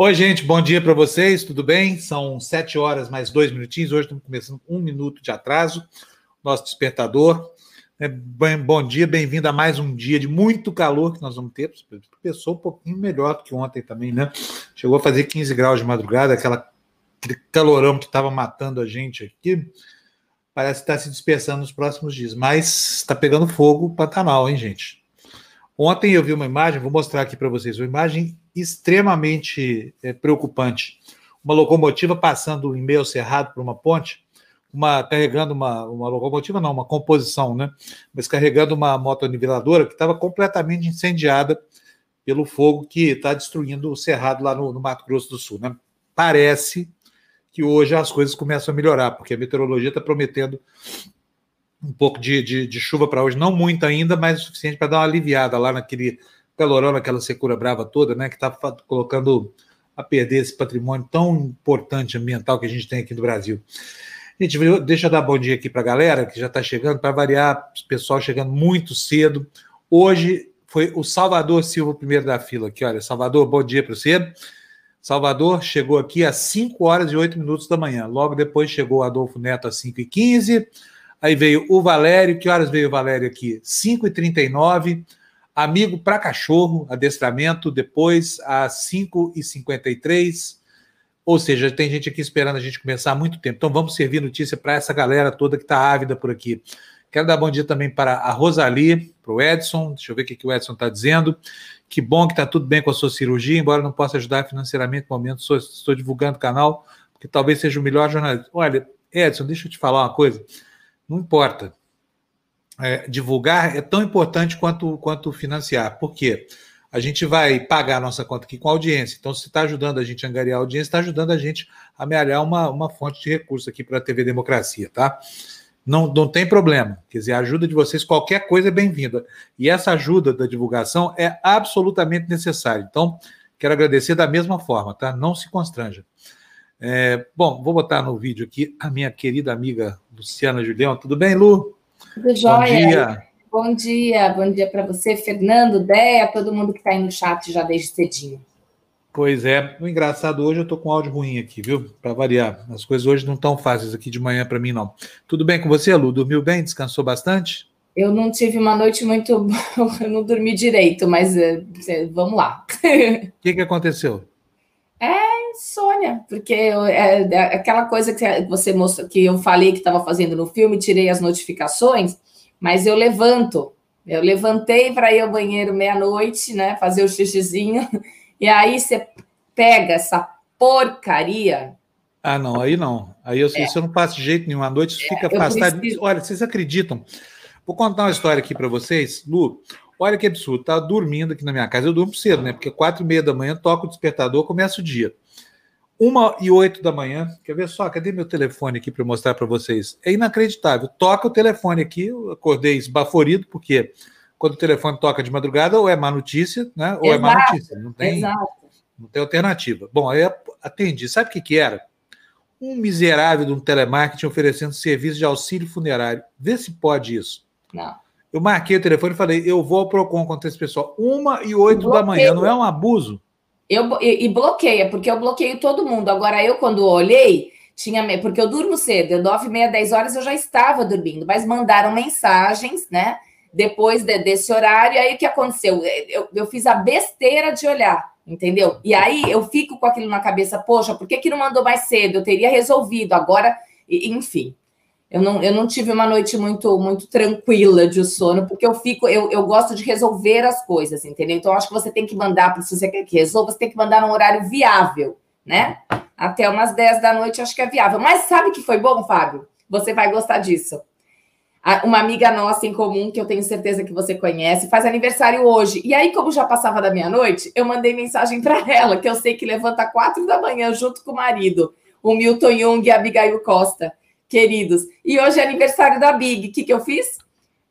Oi, gente, bom dia para vocês, tudo bem? São sete horas mais dois minutinhos. Hoje estamos começando com um minuto de atraso. Nosso despertador. É, bom dia, bem-vindo a mais um dia de muito calor que nós vamos ter. Começou um pouquinho melhor do que ontem também, né? Chegou a fazer 15 graus de madrugada, aquela, aquele calorão que estava matando a gente aqui. Parece que está se dispersando nos próximos dias, mas está pegando fogo o Pantanal, hein, gente? Ontem eu vi uma imagem, vou mostrar aqui para vocês, uma imagem extremamente é, preocupante. Uma locomotiva passando em meio ao cerrado por uma ponte, uma, carregando uma, uma locomotiva, não, uma composição, né? Mas carregando uma moto niveladora que estava completamente incendiada pelo fogo que está destruindo o cerrado lá no, no, Mato Grosso do Sul, né? Parece que hoje as coisas começam a melhorar, porque a meteorologia está prometendo um pouco de, de, de chuva para hoje, não muito ainda, mas o suficiente para dar uma aliviada lá naquele calorão, naquela secura brava toda, né, que está colocando a perder esse patrimônio tão importante ambiental que a gente tem aqui no Brasil. Gente, deixa eu dar bom dia aqui para a galera que já está chegando, para variar, o pessoal chegando muito cedo. Hoje foi o Salvador Silva, primeiro da fila aqui. Olha, Salvador, bom dia para você. Salvador chegou aqui às 5 horas e 8 minutos da manhã. Logo depois chegou Adolfo Neto às 5 e 15 Aí veio o Valério. Que horas veio o Valério aqui? 5h39. Amigo para cachorro, adestramento, depois às 5h53. Ou seja, tem gente aqui esperando a gente começar há muito tempo. Então vamos servir notícia para essa galera toda que está ávida por aqui. Quero dar bom dia também para a Rosalie, para o Edson. Deixa eu ver o que, que o Edson está dizendo. Que bom que está tudo bem com a sua cirurgia, embora não possa ajudar financeiramente no momento, estou, estou divulgando o canal, porque talvez seja o melhor jornalista. Olha, Edson, deixa eu te falar uma coisa. Não importa. É, divulgar é tão importante quanto, quanto financiar. Por quê? A gente vai pagar a nossa conta aqui com audiência. Então, se está ajudando a gente a angariar a audiência, está ajudando a gente a amealhar uma, uma fonte de recurso aqui para a TV Democracia, tá? Não, não tem problema. Quer dizer, a ajuda de vocês, qualquer coisa é bem-vinda. E essa ajuda da divulgação é absolutamente necessária. Então, quero agradecer da mesma forma, tá? Não se constranja. É, bom, vou botar no vídeo aqui a minha querida amiga Luciana Julião. Tudo bem, Lu? Tudo jóia. Bom dia. Bom dia, bom dia para você, Fernando, Déia, todo mundo que está aí no chat já desde cedinho. Pois é, o engraçado hoje eu estou com áudio ruim aqui, viu? Para variar. As coisas hoje não estão fáceis aqui de manhã para mim, não. Tudo bem com você, Lu? Dormiu bem? Descansou bastante? Eu não tive uma noite muito. eu não dormi direito, mas eh, vamos lá. O que, que aconteceu? É insônia, porque é, é aquela coisa que você mostrou, que eu falei que estava fazendo no filme, tirei as notificações, mas eu levanto. Eu levantei para ir ao banheiro meia-noite, né? Fazer o xixizinho, e aí você pega essa porcaria. Ah, não, aí não. Aí eu, é. isso eu não faço de jeito nenhum. À noite é, fica afastado. Preciso... Olha, vocês acreditam? Vou contar uma história aqui para vocês, Lu. Olha que absurdo, tá dormindo aqui na minha casa. Eu durmo cedo, né? Porque quatro e meia da manhã toca o despertador, começa o dia. Uma e oito da manhã, quer ver só? Cadê meu telefone aqui para mostrar para vocês? É inacreditável. Toca o telefone aqui, eu acordei esbaforido, porque quando o telefone toca de madrugada, ou é má notícia, né? Ou Exato. é má notícia. Não tem, Exato. não tem alternativa. Bom, aí atendi. Sabe o que, que era? Um miserável de um telemarketing oferecendo serviço de auxílio funerário. Vê se pode isso. Não. Eu marquei o telefone e falei, eu vou ao PROCON contra esse pessoal. Uma e oito da manhã, não é um abuso? Eu, e, e, bloqueia, porque eu bloqueio todo mundo. Agora, eu, quando olhei, tinha. Porque eu durmo cedo, nove e meia, dez horas eu já estava dormindo, mas mandaram mensagens, né? Depois de, desse horário, aí o que aconteceu? Eu, eu fiz a besteira de olhar, entendeu? E aí eu fico com aquilo na cabeça, poxa, por que, que não mandou mais cedo? Eu teria resolvido agora, enfim. Eu não, eu não tive uma noite muito muito tranquila de sono, porque eu fico, eu, eu gosto de resolver as coisas, entendeu? Então, acho que você tem que mandar, se você quer que resolva, você tem que mandar num horário viável, né? Até umas 10 da noite, acho que é viável. Mas sabe que foi bom, Fábio? Você vai gostar disso. Uma amiga nossa em comum, que eu tenho certeza que você conhece, faz aniversário hoje. E aí, como já passava da meia-noite, eu mandei mensagem para ela, que eu sei que levanta quatro da manhã junto com o marido, o Milton Jung e a Abigail Costa queridos. E hoje é aniversário da Big. O que, que eu fiz?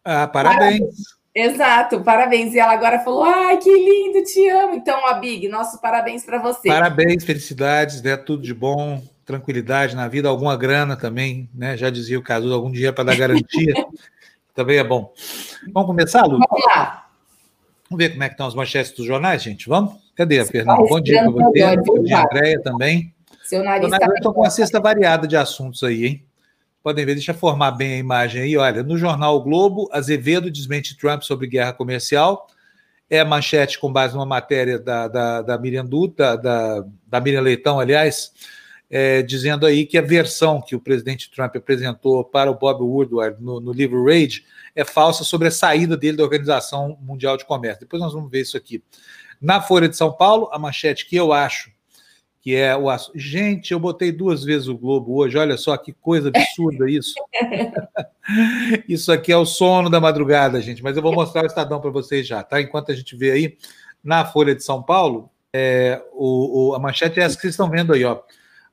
Ah, parabéns. parabéns. Exato, parabéns. E ela agora falou: ai, que lindo, te amo. Então, a Big, nosso parabéns para você. Parabéns, felicidades, né? Tudo de bom, tranquilidade na vida, alguma grana também, né? Já dizia o Cadu, algum dia para dar garantia. também é bom. Vamos começar, Lu? Vamos lá. Vamos ver como é que estão as manchetes dos jornais, gente? Vamos? Cadê, Fernando? Tá bom dia para você. Bom dia, Andréia, também. Seu nariz está. Estou com uma cesta variada de assuntos aí, hein? Podem ver, deixa eu formar bem a imagem aí. Olha, no jornal o Globo, Azevedo desmente Trump sobre guerra comercial. É manchete com base numa matéria da, da, da Miriam da, da Miriam Leitão, aliás, é, dizendo aí que a versão que o presidente Trump apresentou para o Bob Woodward no, no livro Rage é falsa sobre a saída dele da Organização Mundial de Comércio. Depois nós vamos ver isso aqui. Na Folha de São Paulo, a manchete que eu acho que é o assunto. Gente, eu botei duas vezes o Globo hoje, olha só que coisa absurda isso. isso aqui é o sono da madrugada, gente, mas eu vou mostrar o Estadão para vocês já, tá? Enquanto a gente vê aí, na Folha de São Paulo, é, o, o, a manchete é essa que vocês estão vendo aí, ó.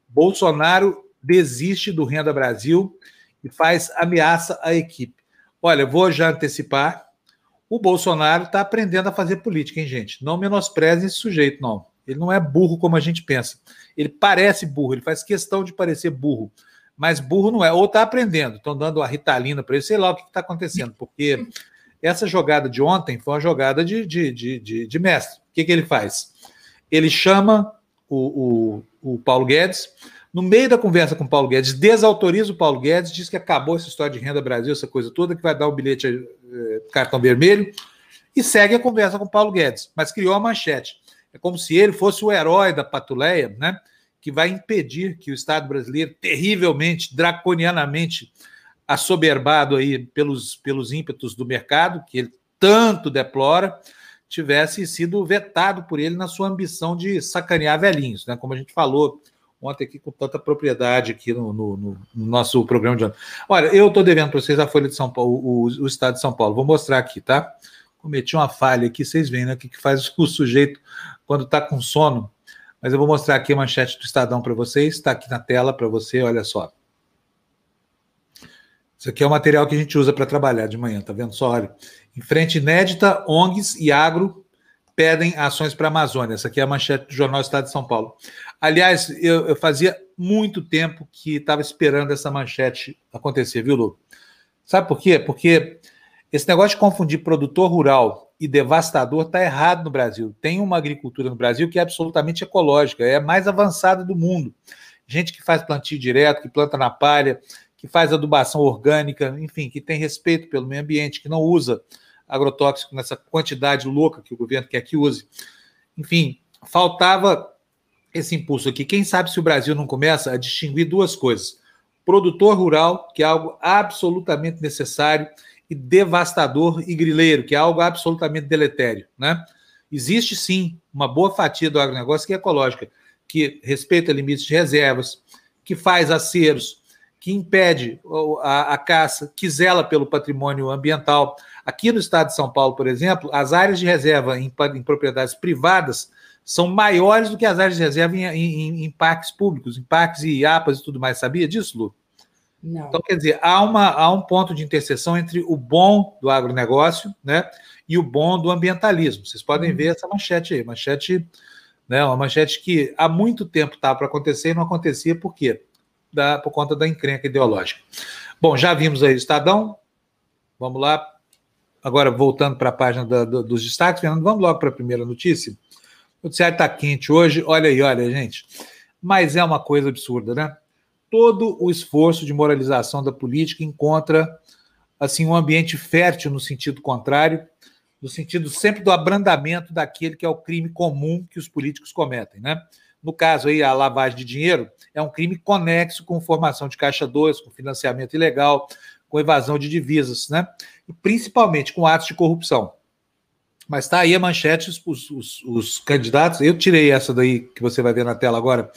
Bolsonaro desiste do Renda Brasil e faz ameaça à equipe. Olha, vou já antecipar, o Bolsonaro está aprendendo a fazer política, hein, gente? Não menosprezem esse sujeito, não. Ele não é burro como a gente pensa. Ele parece burro, ele faz questão de parecer burro. Mas burro não é. Ou está aprendendo, estão dando a ritalina para ele, sei lá o que está acontecendo, porque essa jogada de ontem foi uma jogada de, de, de, de, de mestre. O que, que ele faz? Ele chama o, o, o Paulo Guedes, no meio da conversa com o Paulo Guedes, desautoriza o Paulo Guedes, diz que acabou essa história de renda Brasil, essa coisa toda, que vai dar o bilhete eh, cartão vermelho, e segue a conversa com o Paulo Guedes, mas criou a manchete. É como se ele fosse o herói da patuleia, né? Que vai impedir que o Estado brasileiro, terrivelmente, draconianamente assoberbado aí pelos, pelos ímpetos do mercado, que ele tanto deplora, tivesse sido vetado por ele na sua ambição de sacanear velhinhos, né? Como a gente falou ontem aqui com tanta propriedade aqui no, no, no nosso programa de ontem. Olha, eu estou devendo para vocês a Folha de São Paulo, o, o, Estado de São Paulo. Vou mostrar aqui, tá? Cometi uma falha aqui, vocês veem, né? O que, que faz o sujeito quando está com sono. Mas eu vou mostrar aqui a manchete do Estadão para vocês, está aqui na tela para você, olha só. Isso aqui é o material que a gente usa para trabalhar de manhã, tá vendo só? Olha. Em frente inédita, ONGs e agro pedem ações para a Amazônia. Essa aqui é a manchete do Jornal Estado de São Paulo. Aliás, eu, eu fazia muito tempo que estava esperando essa manchete acontecer, viu, Lu? Sabe por quê? Porque esse negócio de confundir produtor rural e devastador está errado no Brasil. Tem uma agricultura no Brasil que é absolutamente ecológica, é a mais avançada do mundo. Gente que faz plantio direto, que planta na palha, que faz adubação orgânica, enfim, que tem respeito pelo meio ambiente, que não usa agrotóxico nessa quantidade louca que o governo quer que use. Enfim, faltava esse impulso aqui. Quem sabe se o Brasil não começa a distinguir duas coisas: produtor rural, que é algo absolutamente necessário, e devastador e grileiro, que é algo absolutamente deletério. Né? Existe sim uma boa fatia do agronegócio que é ecológica, que respeita limites de reservas, que faz aceros, que impede a, a, caça, que zela pelo patrimônio ambiental. Aqui no estado de São Paulo, por exemplo, as áreas de reserva em, em propriedades privadas são maiores do que as áreas de reserva em, em, em parques públicos, em parques e APAs e tudo mais. Sabia disso, Lu? Não. Então, quer dizer, há, uma, há um ponto de interseção entre o bom do agronegócio né, e o bom do ambientalismo. Vocês podem uhum. ver essa manchete aí, manchete, né, uma manchete que há muito tempo estava para acontecer e não acontecia, por quê? Da, por conta da encrenca ideológica. Bom, já vimos aí o Estadão, vamos lá. Agora, voltando para a página da, do, dos destaques, Fernando, vamos logo para a primeira notícia. O noticiário está quente hoje, olha aí, olha, gente. Mas é uma coisa absurda, né? Todo o esforço de moralização da política encontra assim um ambiente fértil no sentido contrário, no sentido sempre do abrandamento daquele que é o crime comum que os políticos cometem, né? No caso aí, a lavagem de dinheiro é um crime conexo com formação de caixa 2, com financiamento ilegal, com evasão de divisas, né? E principalmente com atos de corrupção. Mas está aí a manchete, os, os, os, candidatos. Eu tirei essa daí que você vai ver na tela agora,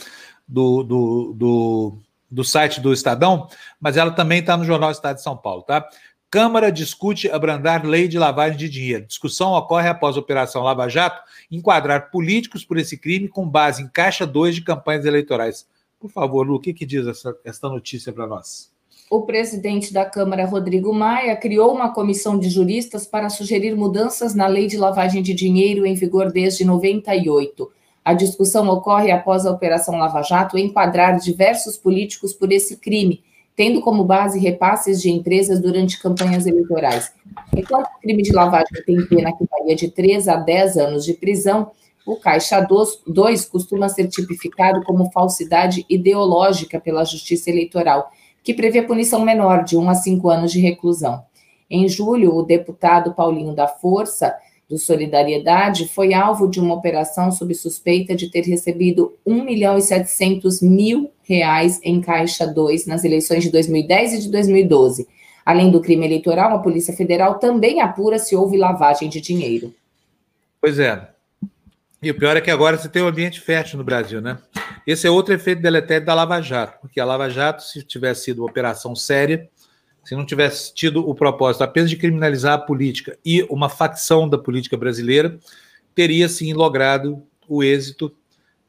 do, do, do do site do Estadão, mas ela também está no Jornal Estado de São Paulo, tá? Câmara discute abrandar lei de lavagem de dinheiro. Discussão ocorre após a Operação Lava Jato enquadrar políticos por esse crime com base em caixa 2 de campanhas eleitorais. Por favor, Lu, o que, que diz essa, essa notícia para nós? O presidente da Câmara, Rodrigo Maia, criou uma comissão de juristas para sugerir mudanças na lei de lavagem de dinheiro em vigor desde 98. A discussão ocorre após a Operação Lava Jato enquadrar diversos políticos por esse crime, tendo como base repasses de empresas durante campanhas eleitorais. Enquanto o crime de lavagem tem pena que varia de 3 a 10 anos de prisão, O Caixa 2 costuma ser tipificado como falsidade ideológica pela Justiça Eleitoral, que prevê punição menor de 1 a 5 anos de reclusão. Em julho, o deputado Paulinho da Força, do Solidariedade, foi alvo de uma operação sob suspeita de ter recebido 1 milhão e 700 mil reais em Caixa 2 nas eleições de 2010 e de 2012. Além do crime eleitoral, a Polícia Federal também apura se houve lavagem de dinheiro. Pois é. E o pior é que agora você tem um ambiente fértil no Brasil, né? Esse é outro efeito deletério da Lava Jato, porque a Lava Jato, se tivesse sido uma operação séria, se não tivesse tido o propósito apenas de criminalizar a política e uma facção da política brasileira, teria sim logrado o êxito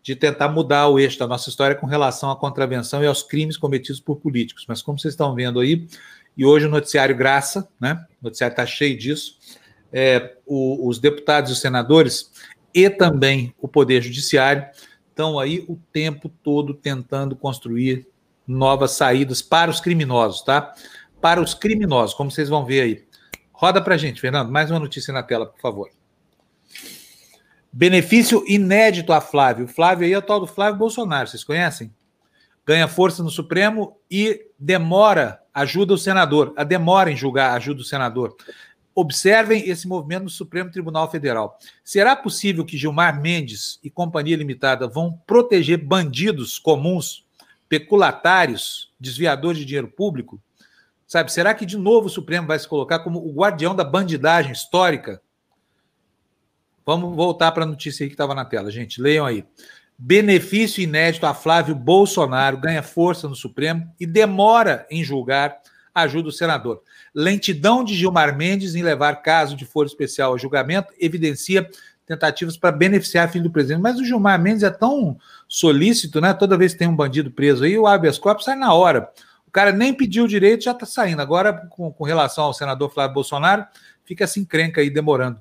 de tentar mudar o eixo da nossa história com relação à contravenção e aos crimes cometidos por políticos. Mas como vocês estão vendo aí, e hoje o noticiário Graça, né? O noticiário está cheio disso. É, o, os deputados e os senadores e também o Poder Judiciário estão aí o tempo todo tentando construir novas saídas para os criminosos, tá? Para os criminosos, como vocês vão ver aí. Roda para a gente, Fernando, mais uma notícia na tela, por favor. Benefício inédito a Flávio. Flávio aí é o tal do Flávio Bolsonaro, vocês conhecem? Ganha força no Supremo e demora, ajuda o senador. A demora em julgar ajuda o senador. Observem esse movimento no Supremo Tribunal Federal. Será possível que Gilmar Mendes e Companhia Limitada vão proteger bandidos comuns, peculatários, desviadores de dinheiro público? Sabe, será que de novo o Supremo vai se colocar como o guardião da bandidagem histórica? Vamos voltar para a notícia aí que estava na tela, gente. Leiam aí. Benefício inédito a Flávio Bolsonaro ganha força no Supremo e demora em julgar ajuda o senador. Lentidão de Gilmar Mendes em levar caso de foro especial a julgamento evidencia tentativas para beneficiar filho do presidente. Mas o Gilmar Mendes é tão solícito, né? Toda vez que tem um bandido preso aí, o habeas corpus sai na hora. O cara nem pediu direito, já está saindo. Agora, com, com, relação ao senador Flávio Bolsonaro, fica assim crenca aí, demorando.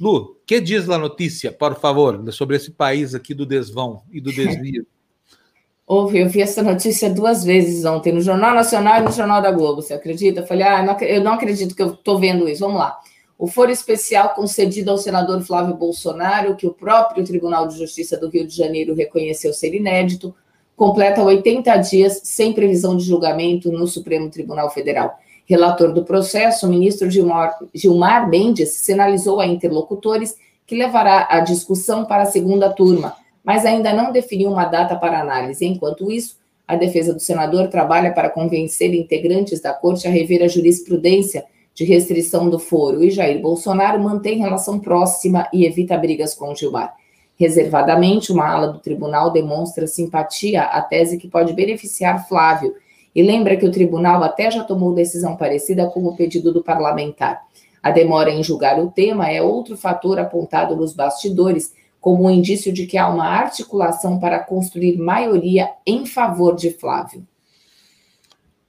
Lu, que diz a notícia, por favor, sobre esse país aqui do desvão e do desvio? Houve, eu vi essa notícia duas vezes ontem, no Jornal Nacional e no Jornal da Globo, você acredita? Eu falei, ah, eu não acredito que eu estou vendo isso. Vamos lá. O foro especial concedido ao senador Flávio Bolsonaro, que o próprio Tribunal de Justiça do Rio de Janeiro reconheceu ser inédito, completa 80 dias sem previsão de julgamento no Supremo Tribunal Federal. Relator do processo, o ministro Gilmar, Gilmar Mendes sinalizou a interlocutores que levará a discussão para a segunda turma mas ainda não definiu uma data para análise. Enquanto isso, a defesa do senador trabalha para convencer integrantes da corte a rever a jurisprudência de restrição do foro e Jair Bolsonaro mantém relação próxima e evita brigas com Gilmar. Reservadamente, uma ala do tribunal demonstra simpatia à tese que pode beneficiar Flávio e lembra que o tribunal até já tomou decisão parecida com o pedido do parlamentar. A demora em julgar o tema é outro fator apontado nos bastidores como um indício de que há uma articulação para construir maioria em favor de Flávio.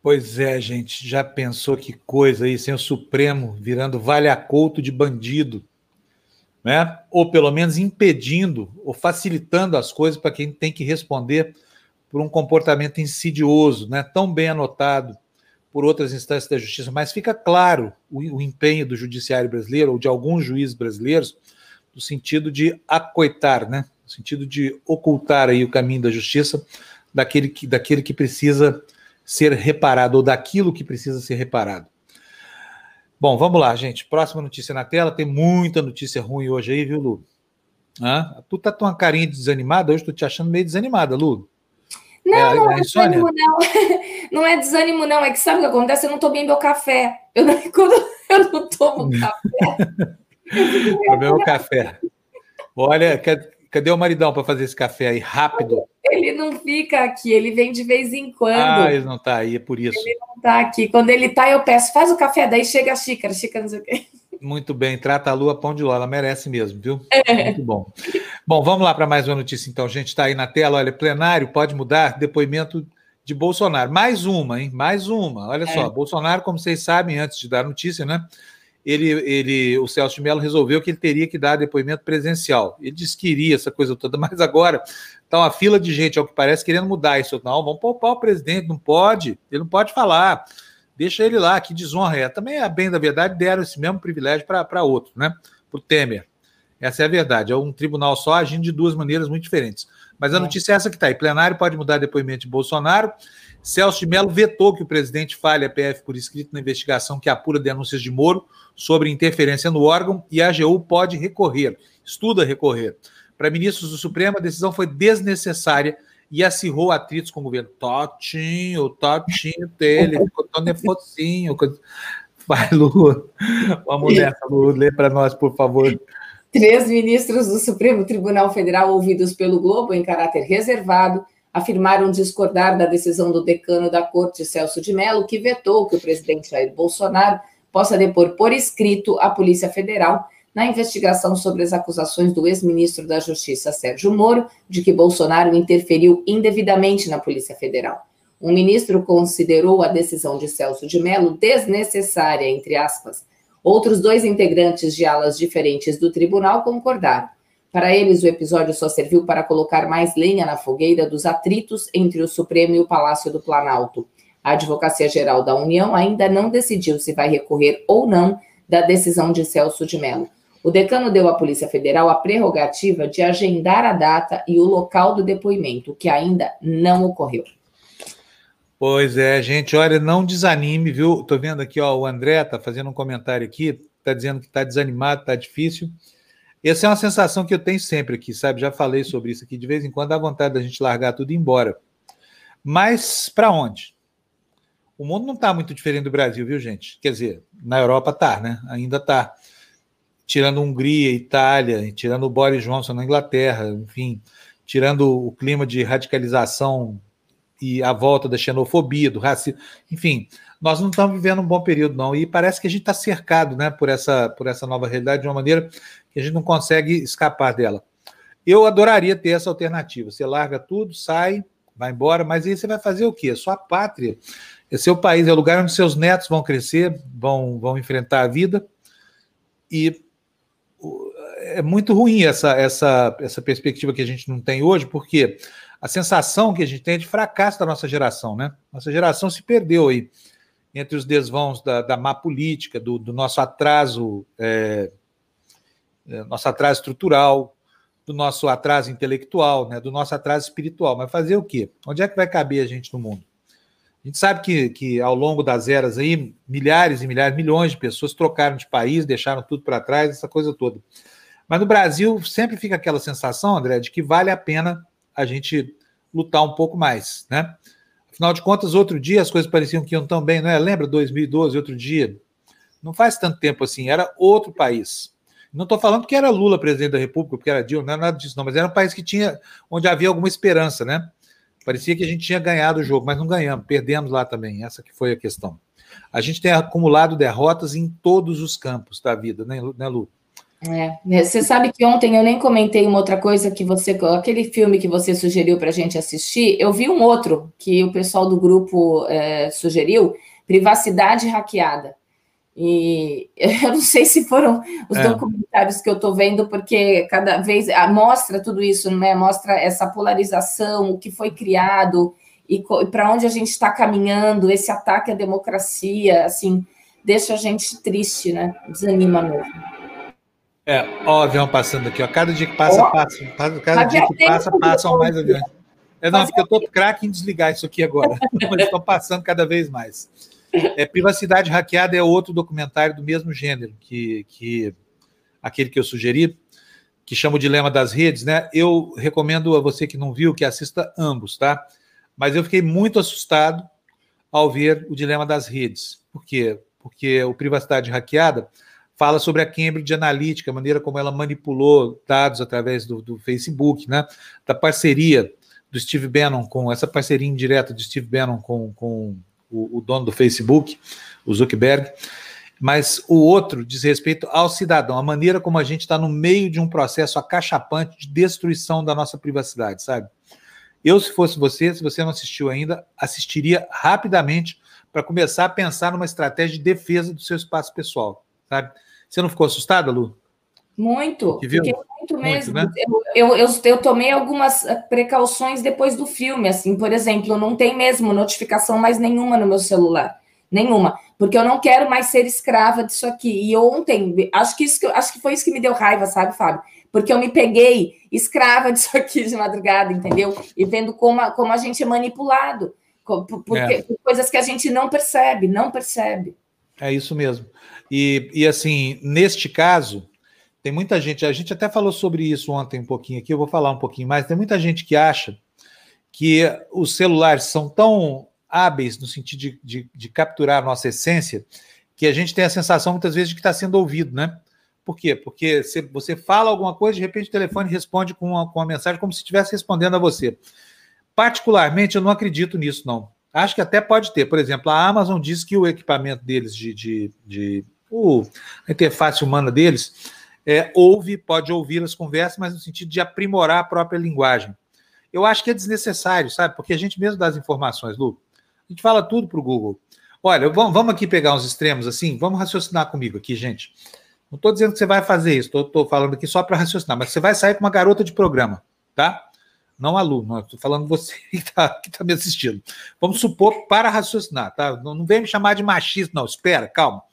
Pois é, gente, já pensou que coisa aí, sem o Supremo virando vale-acolto de bandido, né? Ou pelo menos impedindo ou facilitando as coisas para quem tem que responder por um comportamento insidioso, né? Tão bem anotado por outras instâncias da justiça, mas fica claro o, o empenho do judiciário brasileiro ou de alguns juízes brasileiros no sentido de acoitar, né? no sentido de ocultar aí o caminho da justiça daquele que, daquele que precisa ser reparado, ou daquilo que precisa ser reparado. Bom, vamos lá, gente. Próxima notícia na tela. Tem muita notícia ruim hoje aí, viu, Lu? Ah, tu tá com uma carinha de desanimada, hoje tô te achando meio desanimada, Lu. Não, é, não é, desânimo, não. Não é desânimo, não. É que sabe o que acontece? Eu não tomei meu café. Eu não, quando eu não tomo café, o problema é o café. Olha, cadê o maridão para fazer esse café aí rápido? Ele não fica aqui, ele vem de vez em quando. Ah, ele não está aí, é por isso. Ele não está aqui. Quando ele está, eu peço, faz o café, daí chega a xícara, xícara não sei o quê. Muito bem, trata a lua pão de ló, ela merece mesmo, viu? É. Muito bom. Bom, vamos lá para mais uma notícia, então. A gente está aí na tela, olha, plenário pode mudar depoimento de Bolsonaro. Mais uma, hein? Mais uma. Olha é. só, Bolsonaro, como vocês sabem, antes de dar notícia, né? Ele, ele, o Celso de Mello resolveu que ele teria que dar depoimento presencial. Ele disse que iria essa coisa toda, mas agora está uma fila de gente, ao que parece, querendo mudar isso. Não, vamos poupar o presidente, não pode, ele não pode falar. Deixa ele lá, que desonra é. Também, a bem da verdade, deram esse mesmo privilégio para outro, né? Para o Temer. Essa é a verdade. É um tribunal só agindo de duas maneiras muito diferentes. Mas a é. notícia é essa que está aí. Plenário pode mudar depoimento de Bolsonaro. Celso de Mello vetou que o presidente fale a PF por escrito na investigação que apura denúncias de Moro sobre interferência no órgão e a AGU pode recorrer, estuda recorrer. Para ministros do Supremo, a decisão foi desnecessária e acirrou atritos com o governo. Totinho, Totinho dele, ficou tão nefocinho. Vai, Lu. Vamos nessa, Lu. Lê para nós, por favor. Três ministros do Supremo Tribunal Federal, ouvidos pelo Globo em caráter reservado, afirmaram discordar da decisão do decano da Corte, Celso de Mello, que vetou que o presidente Jair Bolsonaro possa depor por escrito a Polícia Federal na investigação sobre as acusações do ex-ministro da Justiça, Sérgio Moro, de que Bolsonaro interferiu indevidamente na Polícia Federal. O ministro considerou a decisão de Celso de Mello desnecessária, entre aspas. Outros dois integrantes de alas diferentes do tribunal concordaram. Para eles, o episódio só serviu para colocar mais lenha na fogueira dos atritos entre o Supremo e o Palácio do Planalto. A Advocacia Geral da União ainda não decidiu se vai recorrer ou não da decisão de Celso de Mello. O decano deu à Polícia Federal a prerrogativa de agendar a data e o local do depoimento, que ainda não ocorreu. Pois é, gente, olha, não desanime, viu? Tô vendo aqui, ó, o André tá fazendo um comentário aqui, tá dizendo que tá desanimado, tá difícil. Essa é uma sensação que eu tenho sempre aqui, sabe? Já falei sobre isso aqui. De vez em quando dá vontade da gente largar tudo e ir embora. Mas para onde? O mundo não está muito diferente do Brasil, viu, gente? Quer dizer, na Europa tá, né? Ainda tá. Tirando Hungria, Itália, tirando o Boris Johnson na Inglaterra, enfim, tirando o clima de radicalização e a volta da xenofobia, do racismo, enfim, nós não estamos vivendo um bom período, não. E parece que a gente está cercado né, por, essa, por essa nova realidade de uma maneira que a gente não consegue escapar dela. Eu adoraria ter essa alternativa. Você larga tudo, sai, vai embora, mas aí você vai fazer o quê? A sua pátria, é seu país, é o lugar onde seus netos vão crescer, vão, vão enfrentar a vida. E é muito ruim essa, essa, essa perspectiva que a gente não tem hoje, porque a sensação que a gente tem é de fracasso da nossa geração, né? Nossa geração se perdeu aí entre os desvãos da, da má política, do, do nosso atraso, é, é, nosso atraso estrutural, do nosso atraso intelectual, né, do nosso atraso espiritual. Mas fazer o quê? Onde é que vai caber a gente no mundo? A gente sabe que, que ao longo das eras aí, milhares e milhares, milhões de pessoas trocaram de país, deixaram tudo para trás, essa coisa toda. Mas no Brasil sempre fica aquela sensação, André, de que vale a pena a gente lutar um pouco mais, né? Afinal de contas, outro dia as coisas pareciam que iam tão bem, não é? Lembra 2012, outro dia? Não faz tanto tempo assim, era outro país. Não estou falando que era Lula presidente da República, porque era Dilma, não era nada disso, não, mas era um país que tinha, onde havia alguma esperança, né? Parecia que a gente tinha ganhado o jogo, mas não ganhamos, perdemos lá também, essa que foi a questão. A gente tem acumulado derrotas em todos os campos da vida, né, né Lu? É, né, você sabe que ontem eu nem comentei uma outra coisa que você, aquele filme que você sugeriu para a gente assistir, eu vi um outro que o pessoal do grupo é, sugeriu, Privacidade Hackeada. E eu não sei se foram os é. documentários que eu estou vendo, porque cada vez mostra tudo isso, né? Mostra essa polarização, o que foi criado e para onde a gente está caminhando, esse ataque à democracia, assim, deixa a gente triste, né? Desanima mesmo. É, ó, o avião passando aqui, ó. Cada dia que passa, passa. Cada dia que passa, passam mais aviões. É, não, porque eu tô craque em desligar isso aqui agora. Estão passando cada vez mais. É, Privacidade Hackeada é outro documentário do mesmo gênero que, que aquele que eu sugeri, que chama o Dilema das Redes, né? Eu recomendo a você que não viu que assista ambos, tá? Mas eu fiquei muito assustado ao ver o Dilema das Redes. Por quê? Porque o Privacidade Hackeada fala sobre a Cambridge Analytica, a maneira como ela manipulou dados através do, do Facebook, né? Da parceria do Steve Bannon com essa parceria indireta do Steve Bannon com, com o, o dono do Facebook, o Zuckerberg. Mas o outro diz respeito ao cidadão, a maneira como a gente está no meio de um processo acachapante de destruição da nossa privacidade, sabe? Eu, se fosse você, se você não assistiu ainda, assistiria rapidamente para começar a pensar numa estratégia de defesa do seu espaço pessoal, sabe? Você não ficou assustada, Lu? Muito, fiquei muito mesmo. Muito, né? eu, eu, eu, eu, tomei algumas eh, precauções depois do filme, assim, por exemplo, não tem mesmo notificação mais nenhuma no meu celular. nenhuma, porque eu não quero mais ser escrava disso aqui. E ontem, acho que isso, acho que foi isso que me deu raiva, sabe, Fábio? Porque eu me peguei escrava disso aqui de madrugada, entendeu? E vendo como a, como a gente é manipulado, por, por, é. por coisas que a gente não percebe, não percebe. É isso mesmo. E, e assim, neste caso, tem muita gente, a gente até falou sobre isso ontem um pouquinho aqui, eu vou falar um pouquinho mais. Tem muita gente que acha que os celulares são tão hábeis no sentido de, de, de capturar a nossa essência que a gente tem a sensação muitas vezes de que está sendo ouvido, né? Por quê? Porque você fala alguma coisa, de repente o telefone responde com uma, com uma mensagem como se estivesse respondendo a você. Particularmente, eu não acredito nisso, não. Acho que até pode ter. Por exemplo, a Amazon diz que o equipamento deles de, de, de uh, a interface humana deles é, ouve, pode ouvir as conversas, mas no sentido de aprimorar a própria linguagem. Eu acho que é desnecessário, sabe? Porque a gente mesmo dá as informações, Lu. A gente fala tudo para o Google. Olha, vamos, aqui pegar uns extremos assim, vamos raciocinar comigo aqui, gente. Não estou dizendo que você vai fazer isso, estou falando aqui só para raciocinar, mas você vai sair com uma garota de programa, tá? Não aluno, estou falando você que está tá me assistindo. Vamos supor para raciocinar, tá? Não, não vem me chamar de machista, não, espera, calma.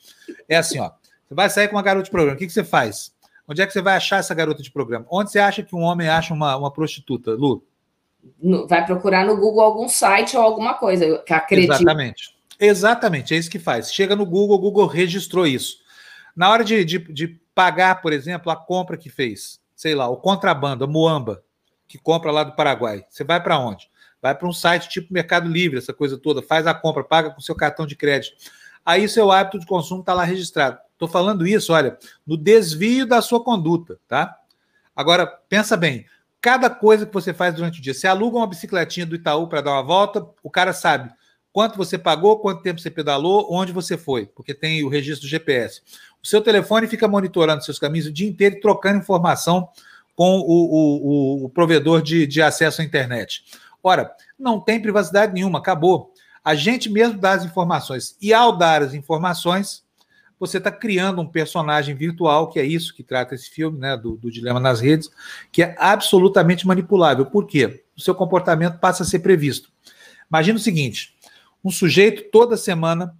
É assim, ó. Você vai sair com uma garota de programa, o que, que você faz? Onde é que você vai achar essa garota de programa? Onde você acha que um homem acha uma, uma prostituta, Lu? Vai procurar no Google algum site ou alguma coisa que acredite. Exatamente. Exatamente, é isso que faz. Chega no Google, o Google registrou isso. Na hora de, de, de pagar, por exemplo, a compra que fez, sei lá, o contrabando, a Moamba, que compra lá do Paraguai, você vai para onde? Vai para um site tipo Mercado Livre, essa coisa toda, faz a compra, paga com seu cartão de crédito. Aí seu hábito de consumo está lá registrado. Estou falando isso, olha, no desvio da sua conduta, tá? Agora, pensa bem, cada coisa que você faz durante o dia, você aluga uma bicicletinha do Itaú para dar uma volta, o cara sabe quanto você pagou, quanto tempo você pedalou, onde você foi, porque tem o registro do GPS. O seu telefone fica monitorando seus caminhos o dia inteiro e trocando informação com o, o, o, provedor de, de acesso à internet. Ora, não tem privacidade nenhuma, acabou. A gente mesmo dá as informações. E ao dar as informações, você está criando um personagem virtual, que é isso que trata esse filme, né, do, do, Dilema nas Redes, que é absolutamente manipulável. Por quê? O seu comportamento passa a ser previsto. Imagina o seguinte: um sujeito toda semana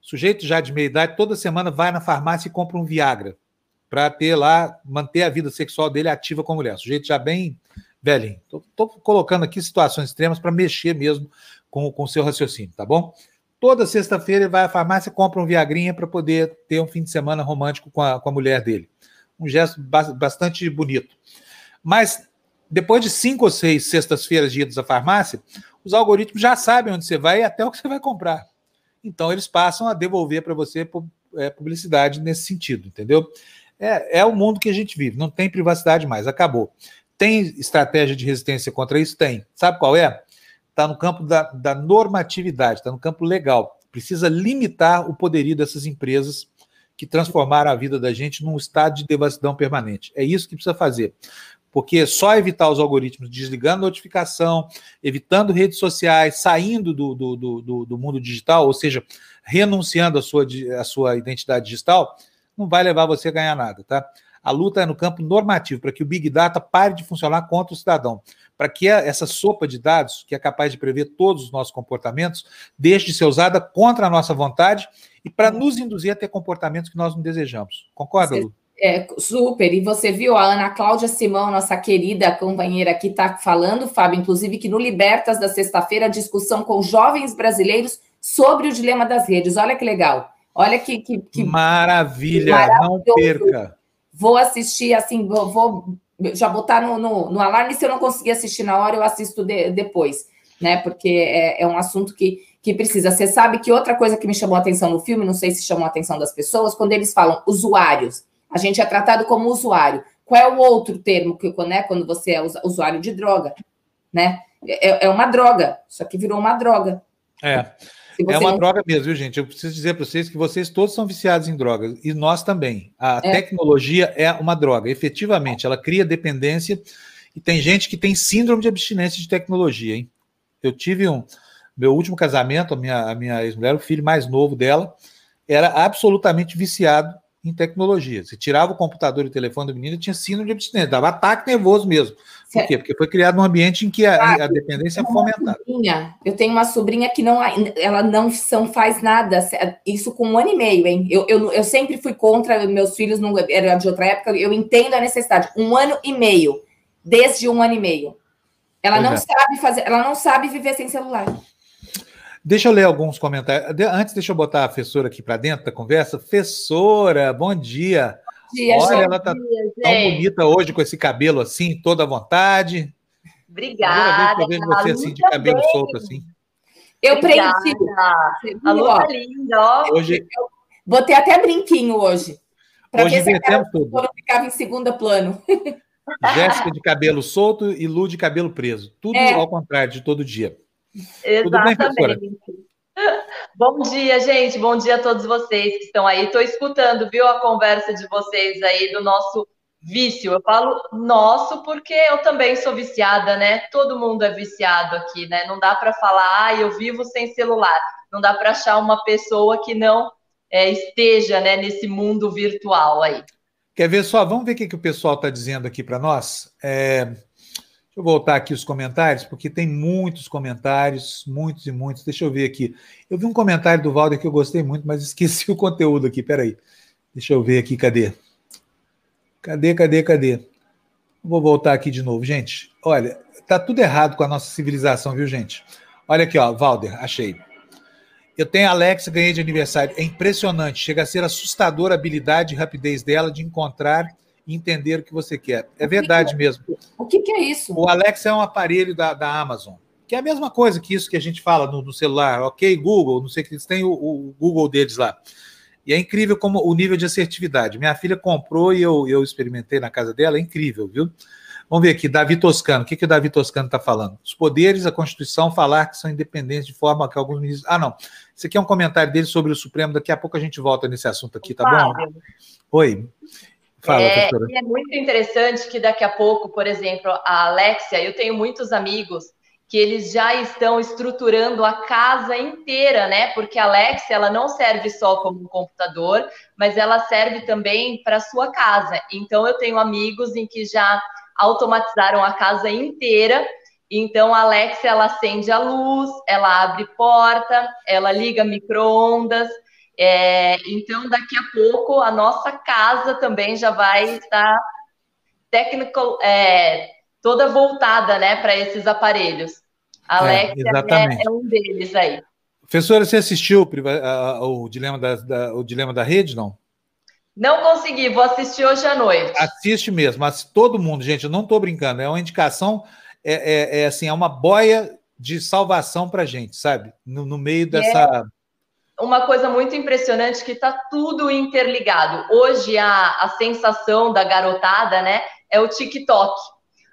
sujeito já de meia idade, toda semana vai na farmácia e compra um Viagra para ter lá, manter a vida sexual dele ativa com a mulher. Sujeito já bem velhinho. Estou colocando aqui situações extremas para mexer mesmo com o seu raciocínio, tá bom? Toda sexta-feira ele vai à farmácia compra um Viagrinha para poder ter um fim de semana romântico com a, com a mulher dele. Um gesto bastante bonito. Mas depois de cinco ou seis sextas-feiras de idas à farmácia, os algoritmos já sabem onde você vai e até o que você vai comprar. Então, eles passam a devolver para você é, publicidade nesse sentido, entendeu? É, é o mundo que a gente vive, não tem privacidade mais, acabou. Tem estratégia de resistência contra isso? Tem. Sabe qual é? Está no campo da, da normatividade, está no campo legal. Precisa limitar o poderio dessas empresas que transformaram a vida da gente num estado de devassidão permanente. É isso que precisa fazer porque só evitar os algoritmos desligando notificação, evitando redes sociais, saindo do, do, do, do mundo digital, ou seja, renunciando à sua, à sua identidade digital, não vai levar você a ganhar nada, tá? A luta é no campo normativo, para que o Big Data pare de funcionar contra o cidadão, para que essa sopa de dados, que é capaz de prever todos os nossos comportamentos, deixe de ser usada contra a nossa vontade e para nos induzir a ter comportamentos que nós não desejamos. Concorda, Lu? É, super. E você viu a Ana Cláudia Simão, nossa querida companheira aqui, está falando, Fábio, inclusive, que no Libertas da sexta-feira, a discussão com jovens brasileiros sobre o dilema das redes. Olha que legal. Olha que. que, que Maravilha, não perca. Vou assistir, assim, vou, vou já botar no, no, no, alarme. Se eu não conseguir assistir na hora, eu assisto de, depois, né? Porque é, é um assunto que, que precisa. Você sabe que outra coisa que me chamou a atenção no filme, não sei se chamou a atenção das pessoas, quando eles falam usuários. A gente é tratado como usuário. Qual é o outro termo que né, quando você é usuário de droga? Né? É, é uma droga, só que virou uma droga. É. É uma não... droga mesmo, viu, gente? Eu preciso dizer para vocês que vocês todos são viciados em drogas, e nós também. A é. tecnologia é uma droga, efetivamente, ela cria dependência, e tem gente que tem síndrome de abstinência de tecnologia, hein? Eu tive um. Meu último casamento, a minha, a minha ex-mulher, o filho mais novo dela, era absolutamente viciado em tecnologia. Você tirava o computador e o telefone do menino, tinha sino de abstinência, dava ataque nervoso mesmo. Por quê? Porque foi criado um ambiente em que a, a dependência é fomentada. Sobrinha, eu tenho uma sobrinha que não, ela não são, faz nada, isso com um ano e meio, hein? Eu, eu, eu sempre fui contra, meus filhos não eram de outra época, eu entendo a necessidade. Um ano e meio, desde um ano e meio. Ela pois não é. sabe fazer, ela não sabe viver sem celular. Deixa eu ler alguns comentários. Antes, deixa eu botar a Fessora aqui para dentro da conversa. Fessora, bom dia. Dia Olha, ela tá dia, tão bonita hoje com esse cabelo assim, toda à vontade. Obrigada. Eu vejo você assim, de cabelo bem. solto assim. Eu preenchi. A lua tá linda, ó. Hoje... Eu botei até brinquinho hoje. Para ver se tudo. não ficava em segunda plano. Jéssica de cabelo solto e Lu de cabelo preso. Tudo é. ao contrário de todo dia. Exatamente. Bem, Bom dia, gente. Bom dia a todos vocês que estão aí. Estou escutando, viu, a conversa de vocês aí do nosso vício. Eu falo nosso porque eu também sou viciada, né? Todo mundo é viciado aqui, né? Não dá para falar, ah, eu vivo sem celular. Não dá para achar uma pessoa que não é, esteja né, nesse mundo virtual aí. Quer ver só? Vamos ver o que, que o pessoal está dizendo aqui para nós. É, eu voltar aqui os comentários, porque tem muitos comentários, muitos e muitos. Deixa eu ver aqui. Eu vi um comentário do Valder que eu gostei muito, mas esqueci o conteúdo aqui. Peraí. Deixa eu ver aqui, cadê? Cadê, cadê, cadê? Vou voltar aqui de novo, gente. Olha, tá tudo errado com a nossa civilização, viu, gente? Olha aqui, ó, Valder, achei. Eu tenho a Alexa, ganhei de aniversário. É impressionante, chega a ser assustadora a habilidade e rapidez dela de encontrar entender o que você quer. É verdade que, mesmo. O que, que, é isso? O Alexa é um aparelho da, da Amazon, que é a mesma coisa que isso que a gente fala no, no celular. Ok, Google, não sei o que eles têm o, o, Google deles lá. E é incrível como o nível de assertividade. Minha filha comprou e eu, eu experimentei na casa dela, é incrível, viu? Vamos ver aqui, Davi Toscano. O que, que o Davi Toscano está falando? Os poderes, a Constituição, falar que são independentes de forma que alguns ministros. Ah, não. Isso aqui é um comentário dele sobre o Supremo. Daqui a pouco a gente volta nesse assunto aqui, tá bom? Oi. Fala, é, é muito interessante que daqui a pouco, por exemplo, a Alexia, eu tenho muitos amigos que eles já estão estruturando a casa inteira, né? Porque a Alexia ela não serve só como um computador, mas ela serve também para sua casa. Então eu tenho amigos em que já automatizaram a casa inteira. Então a Alexia ela acende a luz, ela abre porta, ela liga microondas. É, então, daqui a pouco, a nossa casa também já vai estar técnico, é, toda voltada né, para esses aparelhos. A Alexa é, é, é, um deles aí. Professora, você assistiu o, o, dilema da, da, o Dilema da Rede, não? Não consegui, vou assistir hoje à noite. Assiste mesmo, mas todo mundo, gente, eu não estou brincando, é uma indicação, é, é, é, assim, é uma boia de salvação para gente, sabe? No, no meio dessa uma coisa muito impressionante que está tudo interligado. Hoje a, a sensação da garotada, né, é o TikTok.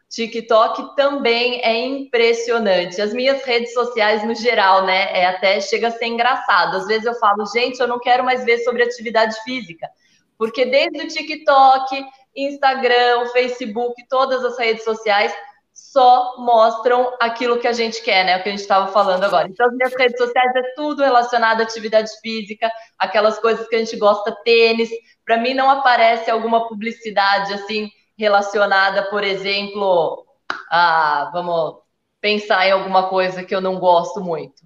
TikTok também é impressionante. As minhas redes sociais no geral, né, é até chega a ser engraçado. Às vezes eu falo, gente, eu não quero mais ver sobre atividade física, porque desde o TikTok, Instagram, Facebook, todas as redes sociais só mostram aquilo que a gente quer, né? O que a gente estava falando agora. Então, as minhas redes sociais é tudo relacionado à atividade física, aquelas coisas que a gente gosta, tênis. Para mim, não aparece alguma publicidade assim relacionada, por exemplo, a vamos pensar em alguma coisa que eu não gosto muito.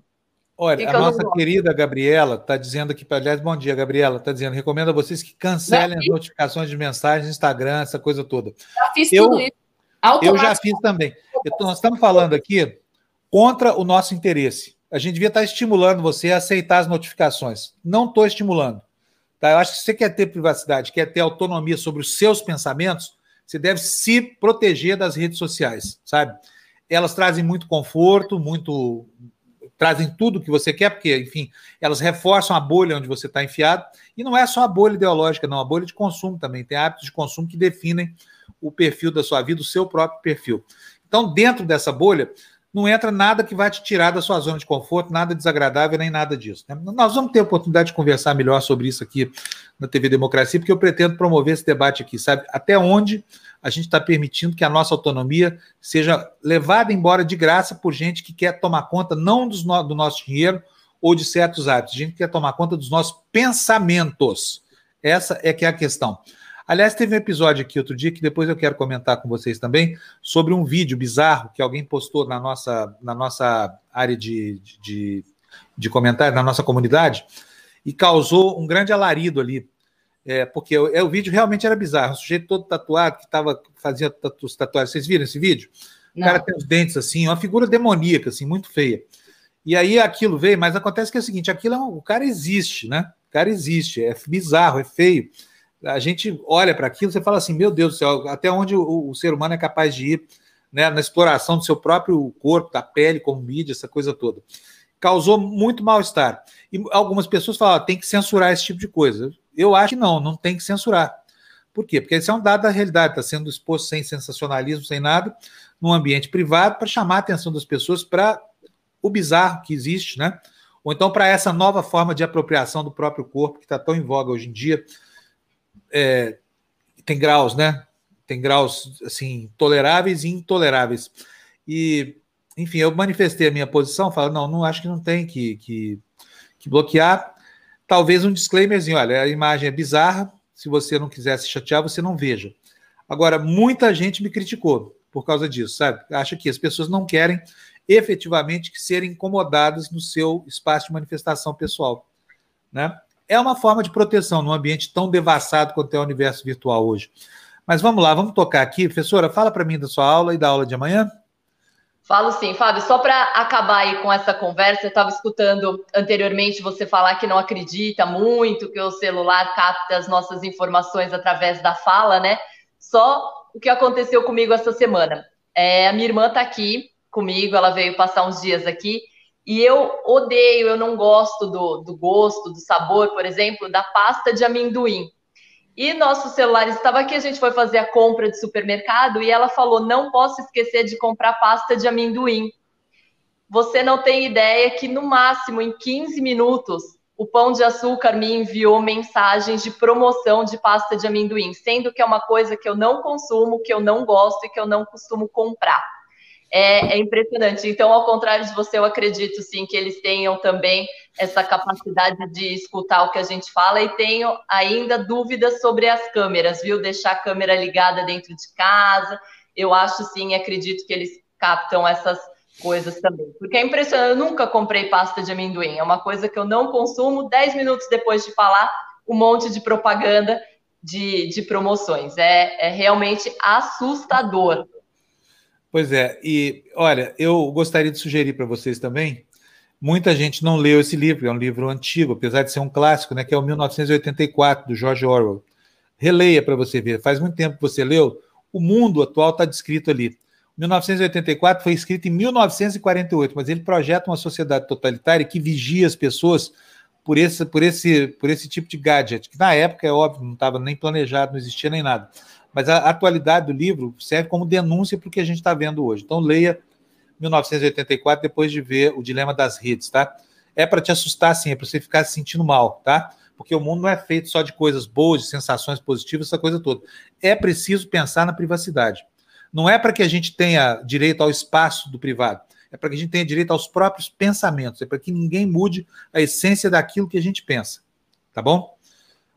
Olha, a nossa querida Gabriela está dizendo aqui, aliás, bom dia, Gabriela, está dizendo, recomendo a vocês que cancelem as notificações de mensagens, Instagram, essa coisa toda. Já fiz eu, tudo isso. Eu já fiz também. nós estamos falando aqui contra o nosso interesse. A gente devia estar estimulando você a aceitar as notificações. Não estou estimulando. Tá? Eu acho que se você quer ter privacidade, quer ter autonomia sobre os seus pensamentos, você deve se proteger das redes sociais, sabe? Elas trazem muito conforto, muito trazem tudo que você quer, porque, enfim, elas reforçam a bolha onde você está enfiado. E não é só a bolha ideológica, não, a bolha de consumo também. Tem hábitos de consumo que definem o perfil da sua vida, o seu próprio perfil. Então, dentro dessa bolha, não entra nada que vai te tirar da sua zona de conforto, nada desagradável, nem nada disso. Né? Nós vamos ter a oportunidade de conversar melhor sobre isso aqui na TV Democracia, porque eu pretendo promover esse debate aqui, sabe? Até onde a gente está permitindo que a nossa autonomia seja levada embora de graça por gente que quer tomar conta não no, do nosso dinheiro ou de certos hábitos, gente que quer tomar conta dos nossos pensamentos. Essa é que é a questão. Aliás, teve um episódio aqui outro dia que depois eu quero comentar com vocês também sobre um vídeo bizarro que alguém postou na nossa, na nossa área de, de, de comentário, na nossa comunidade, e causou um grande alarido ali. É, porque é, o vídeo realmente era bizarro. Um sujeito todo tatuado que estava fazia tatu, tatuagens. Vocês viram esse vídeo? Não. O cara tem os dentes assim, uma figura demoníaca, assim, muito feia. E aí aquilo veio, mas acontece que é o seguinte: aquilo é um, o cara existe, né? O cara existe, é bizarro, é feio. A gente olha para aquilo e fala assim: meu Deus do céu, até onde o, o, ser humano é capaz de ir né, na exploração do seu próprio corpo, da pele, como mídia, essa coisa toda. Causou muito mal-estar. E algumas pessoas falam: ah, tem que censurar esse tipo de coisa. Eu acho que não, não tem que censurar. Por quê? Porque isso é um dado da realidade, está sendo exposto sem sensacionalismo, sem nada, num ambiente privado, para chamar a atenção das pessoas para o bizarro que existe, né? Ou então para essa nova forma de apropriação do próprio corpo que está tão em voga hoje em dia. É, tem graus, né? Tem graus assim toleráveis e intoleráveis. E, enfim, eu manifestei a minha posição, falo, não, não acho que não tem que, que, que bloquear. Talvez um disclaimerzinho, olha, a imagem é bizarra, se você não quiser se chatear, você não veja. Agora, muita gente me criticou por causa disso, sabe? Acha que as pessoas não querem efetivamente que serem incomodadas no seu espaço de manifestação pessoal. Né? É uma forma de proteção num ambiente tão devassado quanto é o universo virtual hoje. Mas vamos lá, vamos tocar aqui. Professora, fala para mim da sua aula e da aula de amanhã. Falo sim, Fábio. Só para acabar aí com essa conversa, eu estava escutando anteriormente você falar que não acredita muito que o celular capta as nossas informações através da fala, né? Só o que aconteceu comigo essa semana. É, a minha irmã está aqui, comigo, ela veio passar uns dias aqui. E eu odeio, eu não gosto do, do gosto, do sabor, por exemplo, da pasta de amendoim. E nosso celular estava aqui, a gente foi fazer a compra de supermercado e ela falou: não posso esquecer de comprar pasta de amendoim. Você não tem ideia que, no máximo, em 15 minutos, o Pão de Açúcar me enviou mensagens de promoção de pasta de amendoim, sendo que é uma coisa que eu não consumo, que eu não gosto e que eu não costumo comprar. É, é, impressionante. Então, ao contrário de você, eu acredito sim que eles tenham também essa capacidade de escutar o que a gente fala e tenho ainda dúvidas sobre as câmeras, viu? Deixar a câmera ligada dentro de casa. Eu acho sim, acredito que eles captam essas coisas também. Porque é impressionante, eu nunca comprei pasta de amendoim. É uma coisa que eu não consumo. Dez minutos depois de falar, um monte de propaganda de, de promoções. É, é realmente assustador Pois é, e olha, eu gostaria de sugerir para vocês também. Muita gente não leu esse livro, é um livro antigo, apesar de ser um clássico, né? Que é o 1984 do George Orwell. Releia para você ver. Faz muito tempo que você leu. O mundo atual está descrito ali. 1984 foi escrito em 1948, mas ele projeta uma sociedade totalitária que vigia as pessoas por esse, por esse, por esse tipo de gadget, que na época é óbvio, não estava nem planejado, não existia nem nada. Mas a atualidade do livro serve como denúncia para o que a gente está vendo hoje. Então, leia 1984 depois de ver o Dilema das Redes, tá? É para te assustar, sim, é para você ficar se sentindo mal, tá? Porque o mundo não é feito só de coisas boas, de sensações positivas, essa coisa toda. É preciso pensar na privacidade. Não é para que a gente tenha direito ao espaço do privado, é para que a gente tenha direito aos próprios pensamentos, é para que ninguém mude a essência daquilo que a gente pensa, tá bom?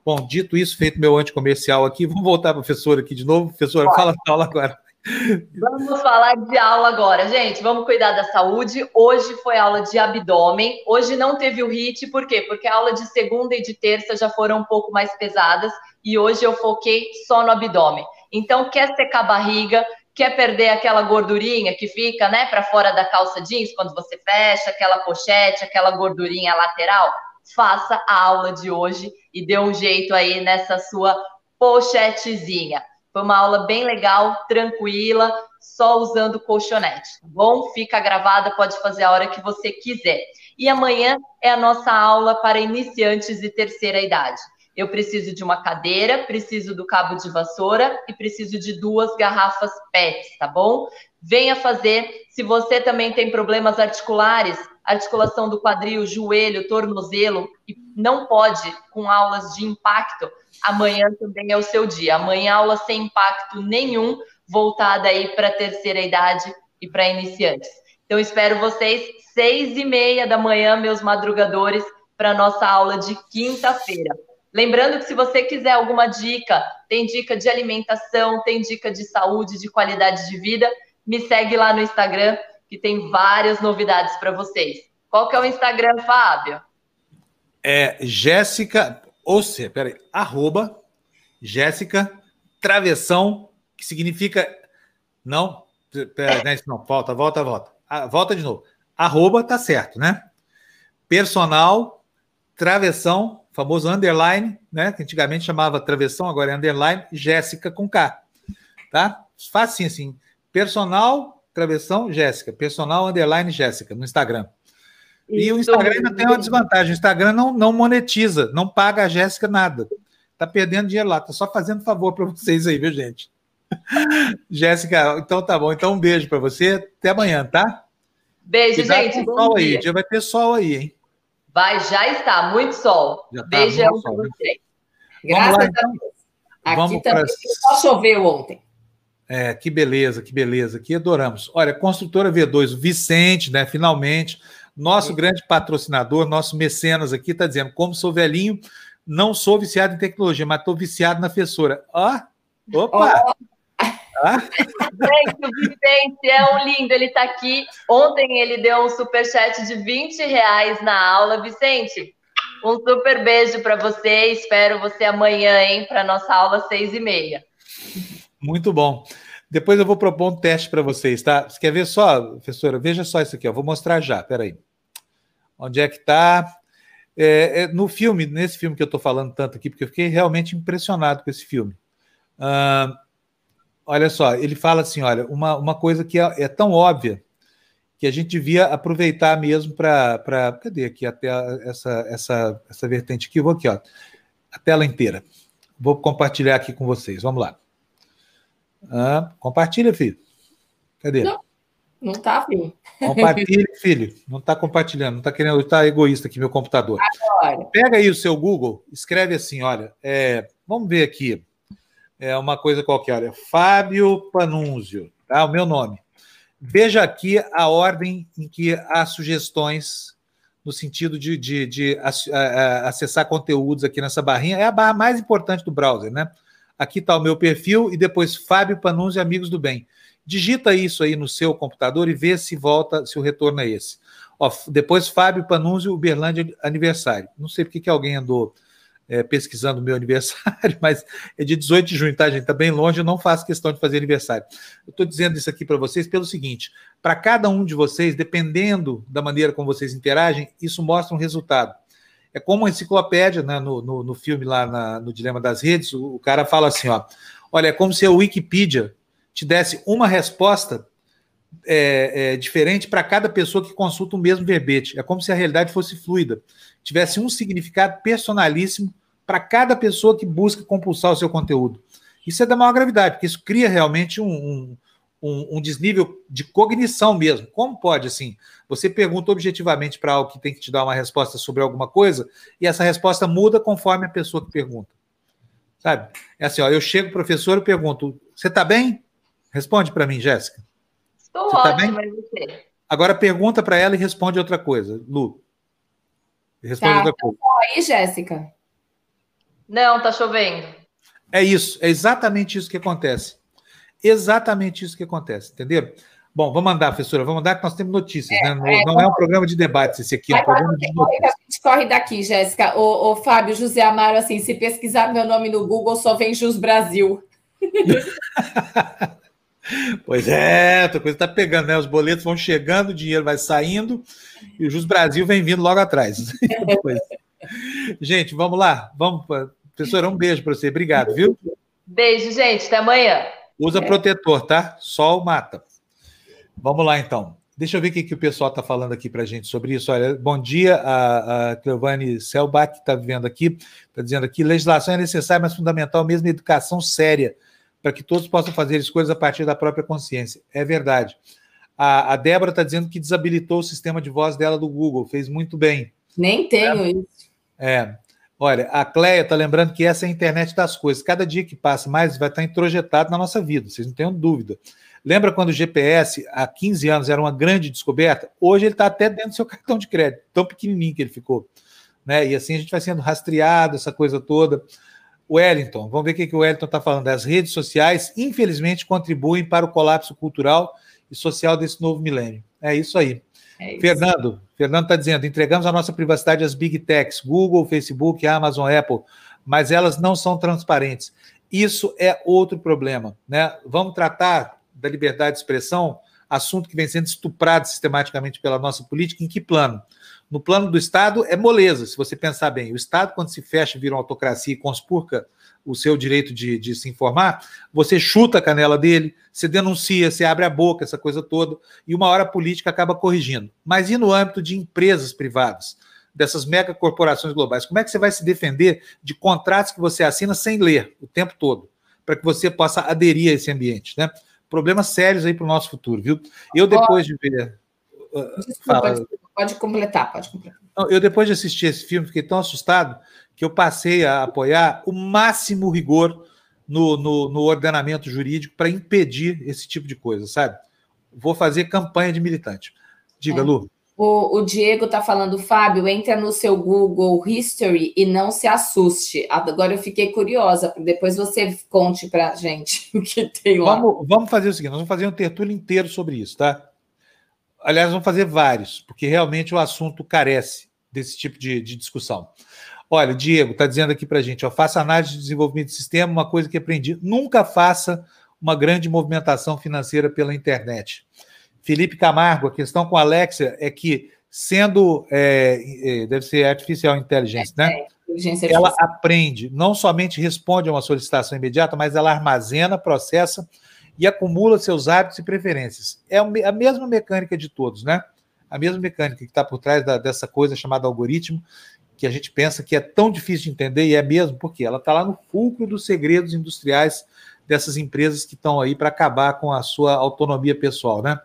Bom, dito isso, feito meu anticomercial aqui, vamos voltar, professora, aqui de novo. Professora, Pode. fala da aula agora. Vamos falar de aula agora, gente. Vamos cuidar da saúde. Hoje foi aula de abdômen. Hoje não teve o HIT, por quê? Porque a aula de segunda e de terça já foram um pouco mais pesadas e hoje eu foquei só no abdômen. Então, quer secar a barriga, quer perder aquela gordurinha que fica, né, para fora da calça jeans quando você fecha, aquela pochete, aquela gordurinha lateral? Faça a aula de hoje e dê um jeito aí nessa sua pochetezinha. Foi uma aula bem legal, tranquila, só usando colchonete. Tá bom? Fica gravada, pode fazer a hora que você quiser. E amanhã é a nossa aula para iniciantes de terceira idade. Eu preciso de uma cadeira, preciso do cabo de vassoura e preciso de duas garrafas PET, tá bom? Venha fazer. Se você também tem problemas articulares, articulação do quadril, joelho, tornozelo, e não pode com aulas de impacto, amanhã também é o seu dia. Amanhã aula sem impacto nenhum, voltada aí para a terceira idade e para iniciantes. Então espero vocês seis e meia da manhã, meus madrugadores, para nossa aula de quinta-feira. Lembrando que se você quiser alguma dica, tem dica de alimentação, tem dica de saúde, de qualidade de vida, me segue lá no Instagram, que tem várias novidades para vocês. Qual que é o Instagram, Fábio? É Jéssica, ou seja, peraí, arroba Jéssica Travessão, que significa. Não, peraí, não, não, volta, volta, volta. Ah, volta de novo. Arroba tá certo, né? Personal Travessão, famoso underline, né? Que antigamente chamava Travessão, agora é underline, Jéssica com K. Tá? Facinho assim. Personal Travessão Jéssica. Personal underline Jéssica no Instagram. E o Instagram ainda tem uma desvantagem. O Instagram não, não monetiza, não paga a Jéssica nada. Tá perdendo dinheiro lá, tá só fazendo favor para vocês aí, viu, gente? Jéssica, então tá bom. Então um beijo para você. Até amanhã, tá? Beijo, gente. Bom sol dia. aí. dia vai ter sol aí, hein? Vai, já está. Muito sol. Já tá Beijão para vocês. Graças lá, então. a Deus. Aqui Vamos também pra... só choveu ontem. É, que beleza, que beleza, que adoramos. Olha, construtora V2, Vicente, né? Finalmente, nosso grande patrocinador, nosso mecenas aqui, está dizendo: como sou velhinho, não sou viciado em tecnologia, mas estou viciado na fessora. Ó, opa! Oh. Ah? Gente, o Vicente é um lindo, ele está aqui. Ontem ele deu um superchat de 20 reais na aula. Vicente, um super beijo para você. Espero você amanhã, hein, para nossa aula seis e meia. Muito bom. Depois eu vou propor um teste para vocês, tá? Você quer ver só, professora? Veja só isso aqui, ó. Vou mostrar já. Peraí. Onde é que está? É, é, no filme, nesse filme que eu estou falando tanto aqui, porque eu fiquei realmente impressionado com esse filme. Olha só, ele fala assim: olha, uma, uma coisa que é, é tão óbvia que a gente devia aproveitar mesmo para. Cadê aqui até essa, essa, essa vertente aqui? Vou aqui, ó, a tela inteira. Vou compartilhar aqui com vocês. Vamos lá. Ah, compartilha, filho. Cadê? Não. Não tá, filho. Compartilhe, filho. Não está compartilhando, não está querendo tá egoísta aqui, meu computador. Agora. Pega aí o seu Google, escreve assim: olha, é, vamos ver aqui. É uma coisa qualquer, olha, Fábio Panunzio, tá? O meu nome. Veja aqui a ordem em que há sugestões no sentido de, de, de acessar conteúdos aqui nessa barrinha. É a barra mais importante do browser, né? Aqui está o meu perfil e depois Fábio Panunzio Amigos do Bem. Digita isso aí no seu computador e vê se volta, se o retorno é esse. Ó, depois, Fábio Panunzio, Uberlândia aniversário. Não sei porque que alguém andou é, pesquisando o meu aniversário, mas é de 18 de junho, tá, gente? Está bem longe, eu não faço questão de fazer aniversário. Eu estou dizendo isso aqui para vocês pelo seguinte: para cada um de vocês, dependendo da maneira como vocês interagem, isso mostra um resultado. É como uma enciclopédia, né, no, no, no filme lá na, no Dilema das Redes, o, o cara fala assim: ó, olha, é como se a Wikipedia te desse uma resposta é, é, diferente para cada pessoa que consulta o mesmo verbete. É como se a realidade fosse fluida, tivesse um significado personalíssimo para cada pessoa que busca compulsar o seu conteúdo. Isso é da maior gravidade, porque isso cria realmente um, um, um desnível de cognição mesmo. Como pode, assim, você pergunta objetivamente para algo que tem que te dar uma resposta sobre alguma coisa e essa resposta muda conforme a pessoa que pergunta. Sabe? É assim, ó, eu chego, professor, e pergunto, você está bem? Responde para mim, Jéssica. Estou você ótima, tá você? Agora pergunta para ela e responde outra coisa, Lu. Responde tá, outra coisa. Tá aí, Jéssica. Não, tá chovendo. É isso, é exatamente isso que acontece. Exatamente isso que acontece, entenderam? Bom, vamos mandar, professora, vamos mandar que nós temos notícias, é, né? É, não é um programa de debates esse aqui, é um programa de notícias. A gente corre daqui, Jéssica. O, o Fábio José Amaro, assim, se pesquisar meu nome no Google, só vem Jus Brasil. Pois é, a coisa está pegando, né? Os boletos vão chegando, o dinheiro vai saindo e o Jus Brasil vem vindo logo atrás. gente, vamos lá. Vamos, professora, um beijo para você. Obrigado, viu? Beijo, gente. Até amanhã. Usa é. protetor, tá? Sol mata. Vamos lá, então. Deixa eu ver o que, que o pessoal está falando aqui para a gente sobre isso. Olha, bom dia, a, a Cleovane Selbach está vendo aqui, está dizendo aqui, legislação é necessária, mas fundamental mesmo educação séria para que todos possam fazer escolhas a partir da própria consciência. É verdade. A, a Débora está dizendo que desabilitou o sistema de voz dela do Google, fez muito bem. Nem tenho é. isso. É. Olha, a Cleia está lembrando que essa é a internet das coisas. Cada dia que passa mais vai estar introjetado na nossa vida, vocês não tenham dúvida. Lembra quando o GPS, há 15 anos, era uma grande descoberta? Hoje ele está até dentro do seu cartão de crédito, tão pequenininho que ele ficou. né? E assim a gente vai sendo rastreado, essa coisa toda. Wellington, vamos ver o que o Wellington está falando. As redes sociais, infelizmente, contribuem para o colapso cultural e social desse novo milênio. É isso aí. É. Fernando, Fernando está dizendo: entregamos a nossa privacidade às big techs, Google, Facebook, Amazon, Apple, mas elas não são transparentes. Isso é outro problema. Né? Vamos tratar da liberdade de expressão, assunto que vem sendo estuprado sistematicamente pela nossa política, em que plano? No plano do Estado é moleza, se você pensar bem. O Estado, quando se fecha, vira uma autocracia e conspurca o seu direito de, de, se informar, você chuta a canela dele, você denuncia, você abre a boca, essa coisa toda, e uma hora a política acaba corrigindo. Mas e no âmbito de empresas privadas, dessas megacorporações globais? Como é que você vai se defender de contratos que você assina sem ler o tempo todo, para que você possa aderir a esse ambiente? Né? Problemas sérios aí para o nosso futuro, viu? Eu, depois de ver. Uh, desculpa, desculpa, pode completar, pode completar. Eu, depois de assistir esse filme, fiquei tão assustado que eu passei a apoiar o máximo rigor no, no, no ordenamento jurídico para impedir esse tipo de coisa, sabe? Vou fazer campanha de militante. Diga, é. Lu. O, o, Diego está falando, Fábio, entra no seu Google History e não se assuste. Agora eu fiquei curiosa, depois você conte para gente o que tem lá. Vamos, vamos fazer o seguinte: nós vamos fazer um tertúlio inteiro sobre isso, tá? Aliás, vamos fazer vários, porque realmente o assunto carece desse tipo de, de discussão. Olha, Diego está dizendo aqui para a gente: ó, faça análise de desenvolvimento de sistema, uma coisa que aprendi. Nunca faça uma grande movimentação financeira pela internet. Felipe Camargo, a questão com a Alexia é que, sendo. É, é deve ser artificial inteligência, né? É, inteligência ela aprende, não somente responde a uma solicitação imediata, mas ela armazena, processa e acumula seus hábitos e preferências. É a mesma mecânica de todos, né? A mesma mecânica que está por trás da, dessa coisa chamada algoritmo, que a gente pensa que é tão difícil de entender, e é mesmo, porque ela está lá no fulcro dos segredos industriais dessas empresas que estão aí para acabar com a sua autonomia pessoal, né?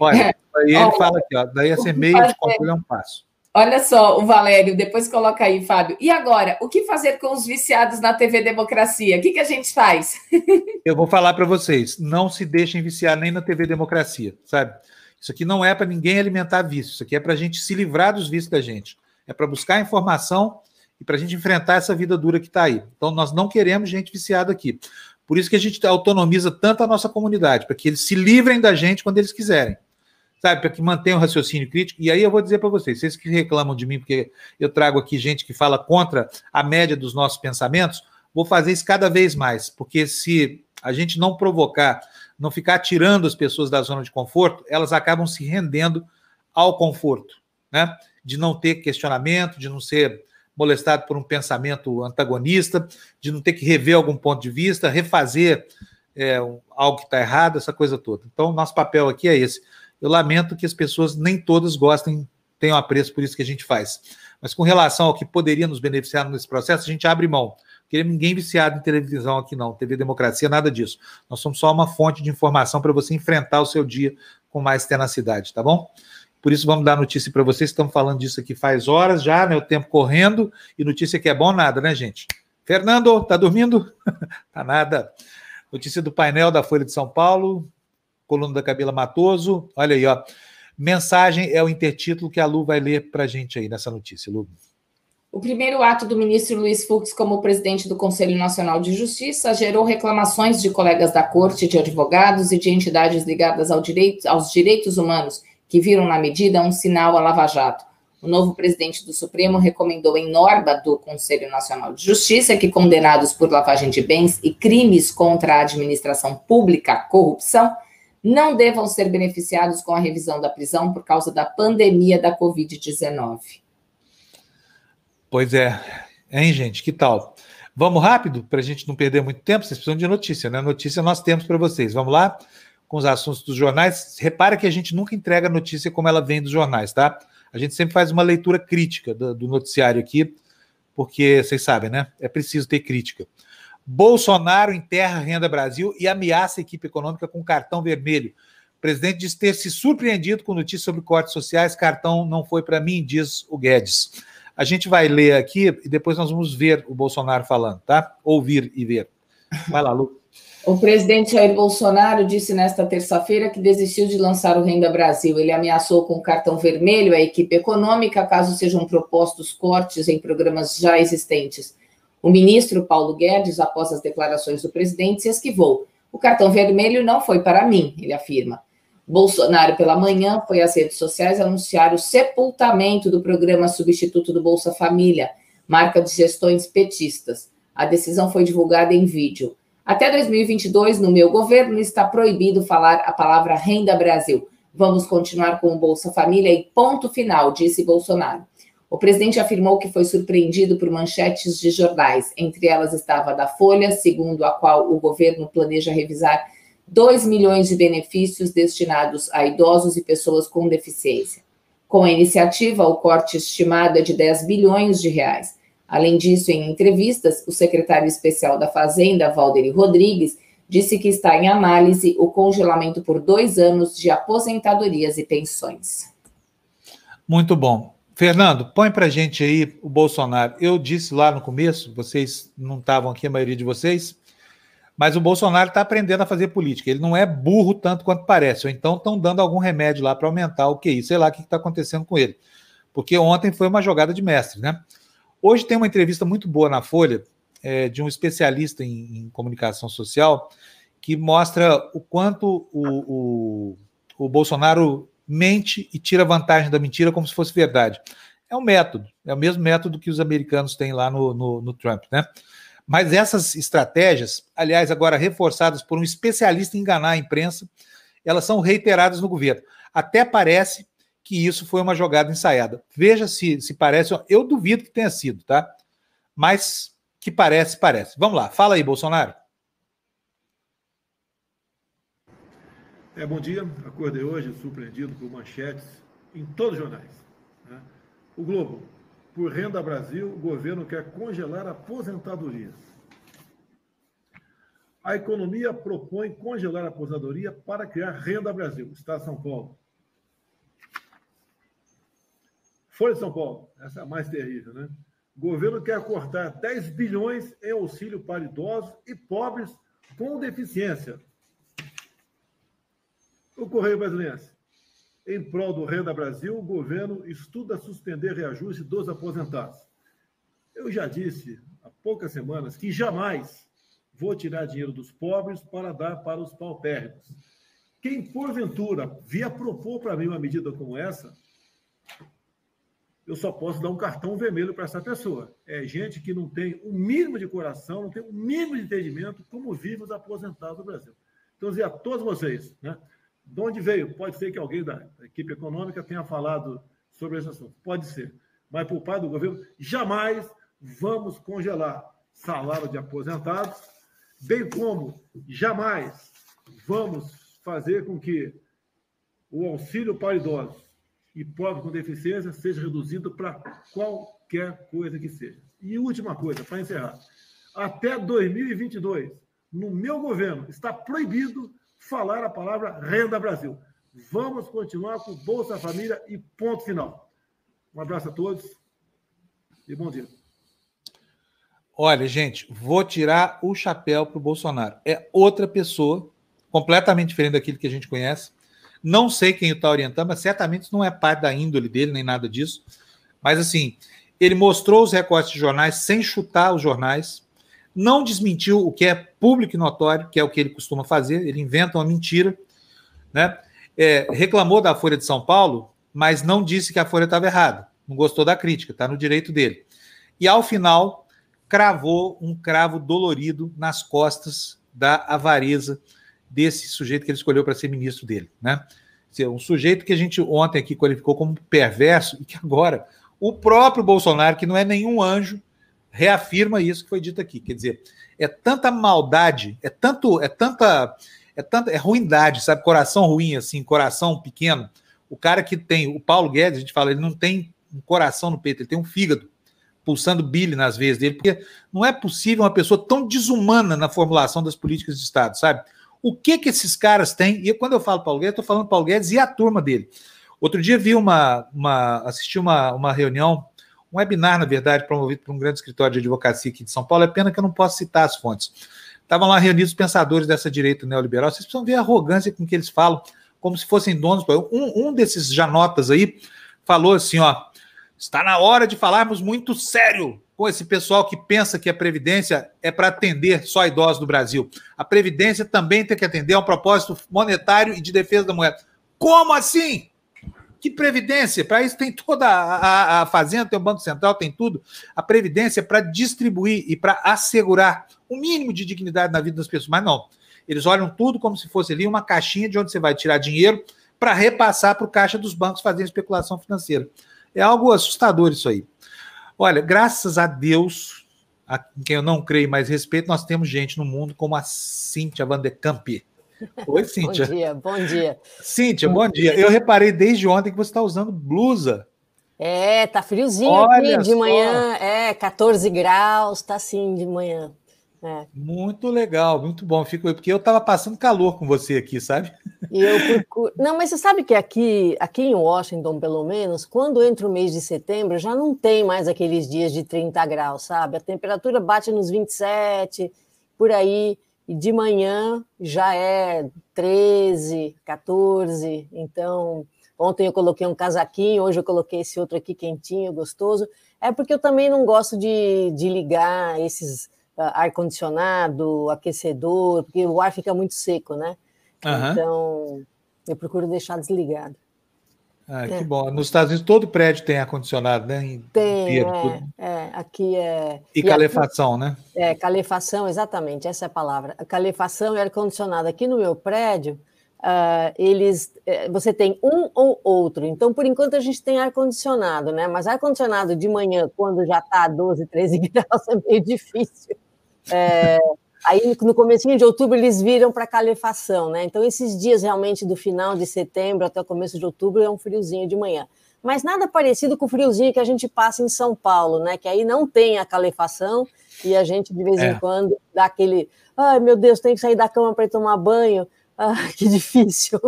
Olha, é. aí ele fala aqui, ó, daí esse meio de controle é um passo. Olha só, o Valério, depois coloca aí, Fábio. E agora, o que fazer com os viciados na TV Democracia? O que, que a gente faz? Eu vou falar para vocês, não se deixem viciar nem na TV Democracia, sabe? Isso aqui não é para ninguém alimentar vício, isso aqui é para a gente se livrar dos vícios da gente é para buscar informação e para a gente enfrentar essa vida dura que está aí. Então, nós não queremos gente viciada aqui. Por isso que a gente autonomiza tanto a nossa comunidade, para que eles se livrem da gente quando eles quiserem. Sabe, para que mantenham o raciocínio crítico. E aí eu vou dizer para vocês, vocês que reclamam de mim, porque eu trago aqui gente que fala contra a média dos nossos pensamentos, vou fazer isso cada vez mais, porque se a gente não provocar, não ficar tirando as pessoas da zona de conforto, elas acabam se rendendo ao conforto, né? De não ter questionamento, de não ser molestado por um pensamento antagonista, de não ter que rever algum ponto de vista, refazer é, algo que está errado, essa coisa toda. Então, nosso papel aqui é esse. Eu lamento que as pessoas nem todas gostem, tenham apreço por isso que a gente faz. Mas com relação ao que poderia nos beneficiar nesse processo, a gente abre mão. Queremos ninguém viciado em televisão aqui, não. TV Democracia, nada disso. Nós somos só uma fonte de informação para você enfrentar o seu dia com mais tenacidade, tá bom? Por isso, vamos dar notícia para vocês. Estamos falando disso aqui faz horas já, né? O tempo correndo. E notícia que é bom, nada, né, gente? Fernando, tá dormindo? tá nada. Notícia do painel da Folha de São Paulo, coluna da Camila Matoso. Olha aí, ó. Mensagem é o intertítulo que a Lu vai ler para a gente aí nessa notícia, Lu. O primeiro ato do ministro Luiz Fux como presidente do Conselho Nacional de Justiça gerou reclamações de colegas da Corte, de advogados e de entidades ligadas ao direito, aos direitos humanos que viram na medida um sinal a Lava Jato. O novo presidente do Supremo recomendou em norma do Conselho Nacional de Justiça que condenados por lavagem de bens e crimes contra a administração pública, corrupção, não devam ser beneficiados com a revisão da prisão por causa da pandemia da Covid-19. Pois é. Hein, gente? Que tal? Vamos rápido, para a gente não perder muito tempo? Vocês precisam de notícia, né? Notícia nós temos para vocês. Vamos lá? Com os assuntos dos jornais. Repara que a gente nunca entrega a notícia como ela vem dos jornais, tá? A gente sempre faz uma leitura crítica do, do noticiário aqui, porque vocês sabem, né? É preciso ter crítica. Bolsonaro enterra Renda Brasil e ameaça a equipe econômica com cartão vermelho. O presidente diz ter se surpreendido com notícias sobre cortes sociais. Cartão não foi para mim, diz o Guedes. A gente vai ler aqui e depois nós vamos ver o Bolsonaro falando, tá? Ouvir e ver. Vai lá, Lu. O presidente Jair Bolsonaro disse nesta terça-feira que desistiu de lançar o Renda Brasil. Ele ameaçou com cartão vermelho a equipe econômica caso sejam propostos cortes em programas já existentes. O ministro Paulo Guedes, após as declarações do presidente, se esquivou. O cartão vermelho não foi para mim, ele afirma. Bolsonaro, pela manhã, foi às redes sociais anunciar o sepultamento do programa substituto do Bolsa Família, marca de gestões petistas. A decisão foi divulgada em vídeo. Até 2022, no meu governo, está proibido falar a palavra Renda Brasil. Vamos continuar com o Bolsa Família e ponto final, disse Bolsonaro. O presidente afirmou que foi surpreendido por manchetes de jornais, entre elas estava a da Folha, segundo a qual o governo planeja revisar 2 milhões de benefícios destinados a idosos e pessoas com deficiência. Com a iniciativa, o corte estimado é de 10 bilhões de reais. Além disso, em entrevistas, o secretário especial da Fazenda, Valderi Rodrigues, disse que está em análise o congelamento por dois anos de aposentadorias e pensões. Muito bom. Fernando, põe para gente aí o Bolsonaro. Eu disse lá no começo, vocês não estavam aqui, a maioria de vocês, mas o Bolsonaro está aprendendo a fazer política. Ele não é burro tanto quanto parece, ou então estão dando algum remédio lá para aumentar o QI. Sei lá o que está acontecendo com ele. Porque ontem foi uma jogada de mestre, né? Hoje tem uma entrevista muito boa na Folha é, de um especialista em, em, comunicação social que mostra o quanto o, o, o, Bolsonaro mente e tira vantagem da mentira como se fosse verdade. É um método, é o mesmo método que os americanos têm lá no, no, no Trump, né? Mas essas estratégias, aliás, agora reforçadas por um especialista em enganar a imprensa, elas são reiteradas no governo. Até parece que isso foi uma jogada ensaiada. Veja se, se parece, eu duvido que tenha sido, tá? Mas que parece, parece. Vamos lá, fala aí, Bolsonaro. É, bom dia, acordei hoje surpreendido por manchetes em todos os jornais. Né? O Globo, por Renda Brasil, o governo quer congelar aposentadorias. A economia propõe congelar a aposentadoria para criar Renda Brasil, de São Paulo. Folha de São Paulo, essa é a mais terrível, né? O governo quer cortar 10 bilhões em auxílio para idosos e pobres com deficiência. O Correio Brasileiro. Em prol do Renda Brasil, o governo estuda suspender reajuste dos aposentados. Eu já disse há poucas semanas que jamais vou tirar dinheiro dos pobres para dar para os paupérrimos. Quem, porventura, via propor para mim uma medida como essa, eu só posso dar um cartão vermelho para essa pessoa. É gente que não tem o mínimo de coração, não tem o mínimo de entendimento como vivem os aposentados do Brasil. Então, dizer a todos vocês, né? De onde veio? Pode ser que alguém da equipe econômica tenha falado sobre esse assunto. Pode ser. Mas, por parte do governo, jamais vamos congelar salário de aposentados, bem como jamais vamos fazer com que o auxílio para idosos e pobre com deficiência seja reduzido para qualquer coisa que seja. E última coisa, para encerrar. Até 2022, no meu governo, está proibido falar a palavra Renda Brasil. Vamos continuar com Bolsa Família e ponto final. Um abraço a todos e bom dia. Olha, gente, vou tirar o chapéu para o Bolsonaro. É outra pessoa, completamente diferente daquilo que a gente conhece. Não sei quem está orientando, mas certamente não é parte da índole dele, nem nada disso. Mas, assim, ele mostrou os recortes de jornais sem chutar os jornais, não desmentiu o que é público e notório, que é o que ele costuma fazer, ele inventa uma mentira, né? É, reclamou da Folha de São Paulo, mas não disse que a Folha estava errada, não gostou da crítica, está no direito dele. E ao final, cravou um cravo dolorido nas costas da avareza desse sujeito que ele escolheu para ser ministro dele, né? Um sujeito que a gente ontem aqui qualificou como perverso e que agora o próprio Bolsonaro, que não é nenhum anjo, reafirma isso que foi dito aqui. Quer dizer, é tanta maldade, é tanto, é tanta, é tanta, é ruindade, sabe? Coração ruim, assim, coração pequeno. O cara que tem, o Paulo Guedes, a gente fala, ele não tem um coração no peito, ele tem um fígado pulsando bile nas veias dele, porque não é possível uma pessoa tão desumana na formulação das políticas de Estado, sabe? O que que esses caras têm? E quando eu falo Paulo Guedes, estou falando Paulo Guedes e a turma dele. Outro dia vi uma, uma assisti uma, uma reunião, um webinar, na verdade, promovido por um grande escritório de advocacia aqui de São Paulo. É pena que eu não posso citar as fontes. estavam lá reunidos os pensadores dessa direita neoliberal. Vocês precisam ver a arrogância com que eles falam, como se fossem donos. Um, um desses janotas aí falou assim: ó, está na hora de falarmos muito sério com esse pessoal que pensa que a Previdência é para atender só idosos do Brasil. A Previdência também tem que atender a um propósito monetário e de defesa da moeda. Como assim? Que previdência? Para isso tem toda a, a, a, Fazenda, tem o Banco Central, tem tudo. A previdência é para distribuir e para assegurar o um mínimo de dignidade na vida das pessoas. Mas não. Eles olham tudo como se fosse ali uma caixinha de onde você vai tirar dinheiro para repassar para o caixa dos bancos fazendo especulação financeira. É algo assustador isso aí. Olha, graças a Deus, a quem eu não creio mais respeito, nós temos gente no mundo como a Cíntia Van de Camp Oi, Cíntia. bom dia, bom dia. Cíntia, bom dia. Eu reparei desde ontem que você está usando blusa. É, tá friozinho Olha aqui de só. manhã, é, 14 graus, tá assim de manhã. É. Muito legal, muito bom. Fico porque eu estava passando calor com você aqui, sabe? E eu procuro... Não, mas você sabe que aqui, aqui em Washington, pelo menos, quando entra o mês de setembro, já não tem mais aqueles dias de 30 graus, sabe? A temperatura bate nos 27, por aí e de manhã já é 13, 14. Então, ontem eu coloquei um casaquinho, hoje eu coloquei esse outro aqui quentinho, gostoso. É porque eu também não gosto de, de ligar esses ar-condicionado, aquecedor, porque o ar fica muito seco, né? Uhum. Então, eu procuro deixar desligado. Ah, é. que bom. Nos Estados Unidos todo prédio tem ar-condicionado, né? Tem, é, é, aqui é... E, e calefação, aqui, né? É, calefação, exatamente, essa é a palavra. Calefação e ar-condicionado. Aqui no meu prédio, uh, eles, é, você tem um ou outro. Então, por enquanto, a gente tem ar-condicionado, né? Mas ar-condicionado de manhã, quando já está a 12, 13 graus, é meio difícil. É, Aí no comecinho de outubro eles viram para calefação, né? Então esses dias realmente do final de setembro até o começo de outubro é um friozinho de manhã. Mas nada parecido com o friozinho que a gente passa em São Paulo, né? Que aí não tem a calefação e a gente de vez é. em quando dá aquele, ai meu Deus, tem que sair da cama para tomar banho. Ah, que difícil.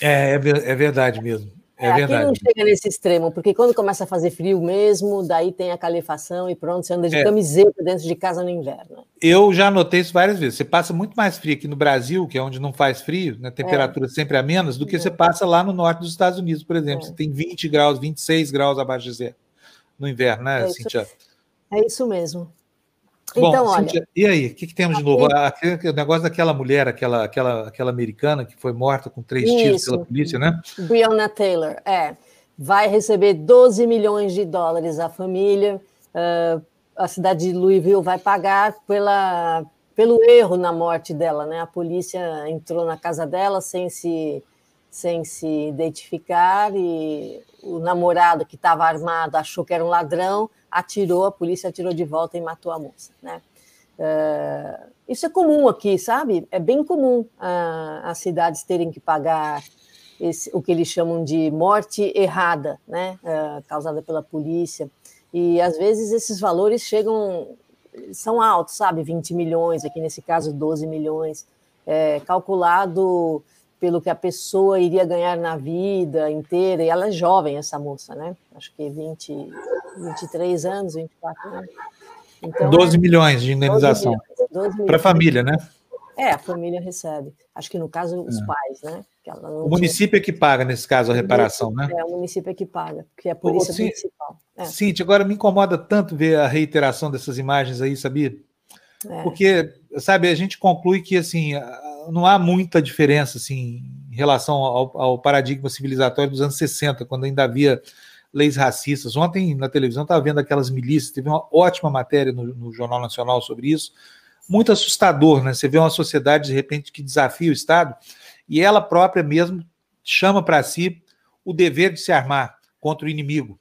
É, é, é verdade mesmo. É, é verdade. Aqui não chega nesse extremo, porque quando começa a fazer frio mesmo, daí tem a calefação e pronto, você anda de é. camiseta dentro de casa no inverno. Eu já notei isso várias vezes. Você passa muito mais frio aqui no Brasil, que é onde não faz frio, né, a temperatura é. sempre é menos, do que é. você passa lá no norte dos Estados Unidos, por exemplo. É. Você tem 20 graus, 26 graus abaixo de zero no inverno, né, é Cintia? É isso mesmo. Bom, então, olha, Cíntia, e aí, o que, que, temos de novo? Aquele, o negócio daquela mulher, aquela, aquela, aquela americana que foi morta com três isso, tiros pela polícia, né? Breonna Taylor, é. Vai receber 12 milhões de dólares a família. Uh, a cidade de Louisville vai pagar pela, pelo erro na morte dela, né? A polícia entrou na casa dela sem se, sem se identificar e o namorado que estava armado achou que era um ladrão, atirou, a polícia atirou de volta e matou a moça, né? Uh, isso é comum aqui, sabe? É bem comum uh, as cidades terem que pagar esse, o que eles chamam de morte errada, né? Uh, causada pela polícia. E às vezes esses valores chegam, são altos, sabe? 20 milhões, aqui nesse caso 12 milhões, é, calculado pelo que a pessoa iria ganhar na vida inteira. E ela é jovem, essa moça, né? Acho que 20, 23 anos, 24 anos. Então, 12 é, milhões de indenização. Para a família, né? É, a família recebe. Acho que no caso, os é. pais, né? o município tinha... é que paga, nesse caso, a reparação, né? É, o município é que paga, porque é a polícia Ô, municipal. É. Cintia, agora me incomoda tanto ver a reiteração dessas imagens aí, sabia? É. Porque, sabe, a gente conclui que, assim, não há muita diferença, assim, em relação ao, ao paradigma civilizatório dos anos 60, quando ainda havia leis racistas. Ontem na televisão estava vendo aquelas milícias, teve uma ótima matéria no, no, Jornal Nacional sobre isso. Muito assustador, né? Você vê uma sociedade, de repente, que desafia o Estado e ela própria mesmo chama para si o dever de se armar contra o inimigo.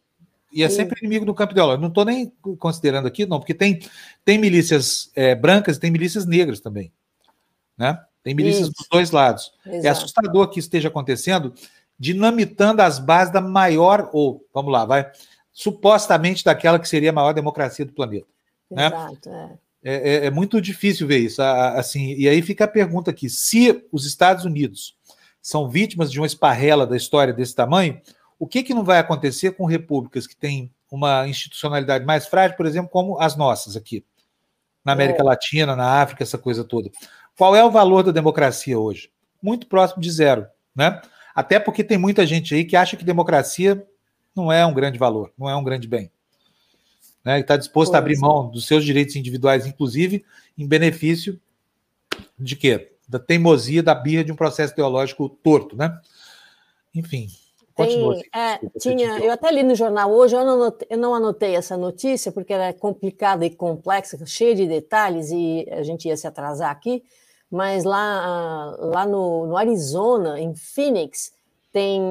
E é sempre inimigo no campo ideológico. Não estou nem considerando aqui, não, porque tem, tem milícias é, brancas e tem milícias negras também. Né? Tem milícias isso. dos dois lados. É Exato. É assustador que isso esteja acontecendo dinamitando as bases da maior, ou vamos lá, vai, supostamente daquela que seria a maior democracia do planeta. Né? Exato, né? é. É, é, muito difícil ver isso. Assim, e aí fica a pergunta aqui: se os Estados Unidos são vítimas de uma esparrela da história desse tamanho, o que, que não vai acontecer com repúblicas que têm uma institucionalidade mais frágil, por exemplo, como as nossas aqui? na América é. Latina, na África, essa coisa toda. Qual é o valor da democracia hoje? Muito próximo de zero, né? Até porque tem muita gente aí que acha que democracia não é um grande valor, não é um grande bem. Né? E está disposto pois a abrir mão dos seus direitos individuais, inclusive, em benefício de quê? Da teimosia, da birra de um processo teológico torto, né? Enfim, Continua. Tem, é, tinha, eu até li no jornal hoje, eu não, anotei, eu não anotei essa notícia porque era complicada e complexa, cheia de detalhes e a gente ia se atrasar aqui, mas lá, lá no, no Arizona, em Phoenix, tem,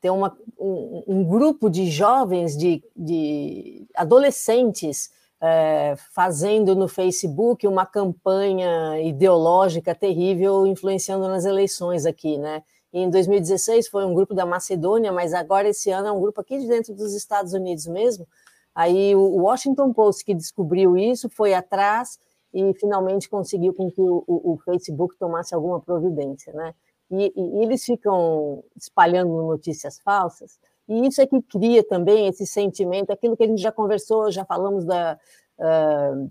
tem uma, um, um grupo de jovens, de, de adolescentes, é, fazendo no Facebook uma campanha ideológica terrível, influenciando nas eleições aqui, né? Em 2016 foi um grupo da Macedônia, mas agora esse ano é um grupo aqui de dentro dos Estados Unidos mesmo. Aí o Washington Post que descobriu isso foi atrás e finalmente conseguiu com que o, o, Facebook tomasse alguma providência, né? E, e, eles ficam espalhando notícias falsas e isso é que cria também esse sentimento, aquilo que a gente já conversou, já falamos da, uh,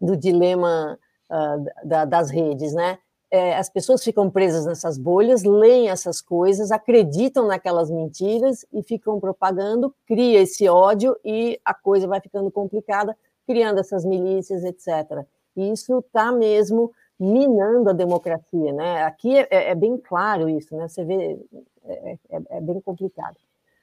do dilema uh, da, das redes, né? é, as pessoas ficam presas nessas bolhas, leem essas coisas, acreditam naquelas mentiras e ficam propagando, cria esse ódio e a coisa vai ficando complicada, criando essas milícias, etc. E isso está mesmo minando a democracia, né? Aqui é, é, bem claro isso, né? Você vê, é, é, é bem complicado.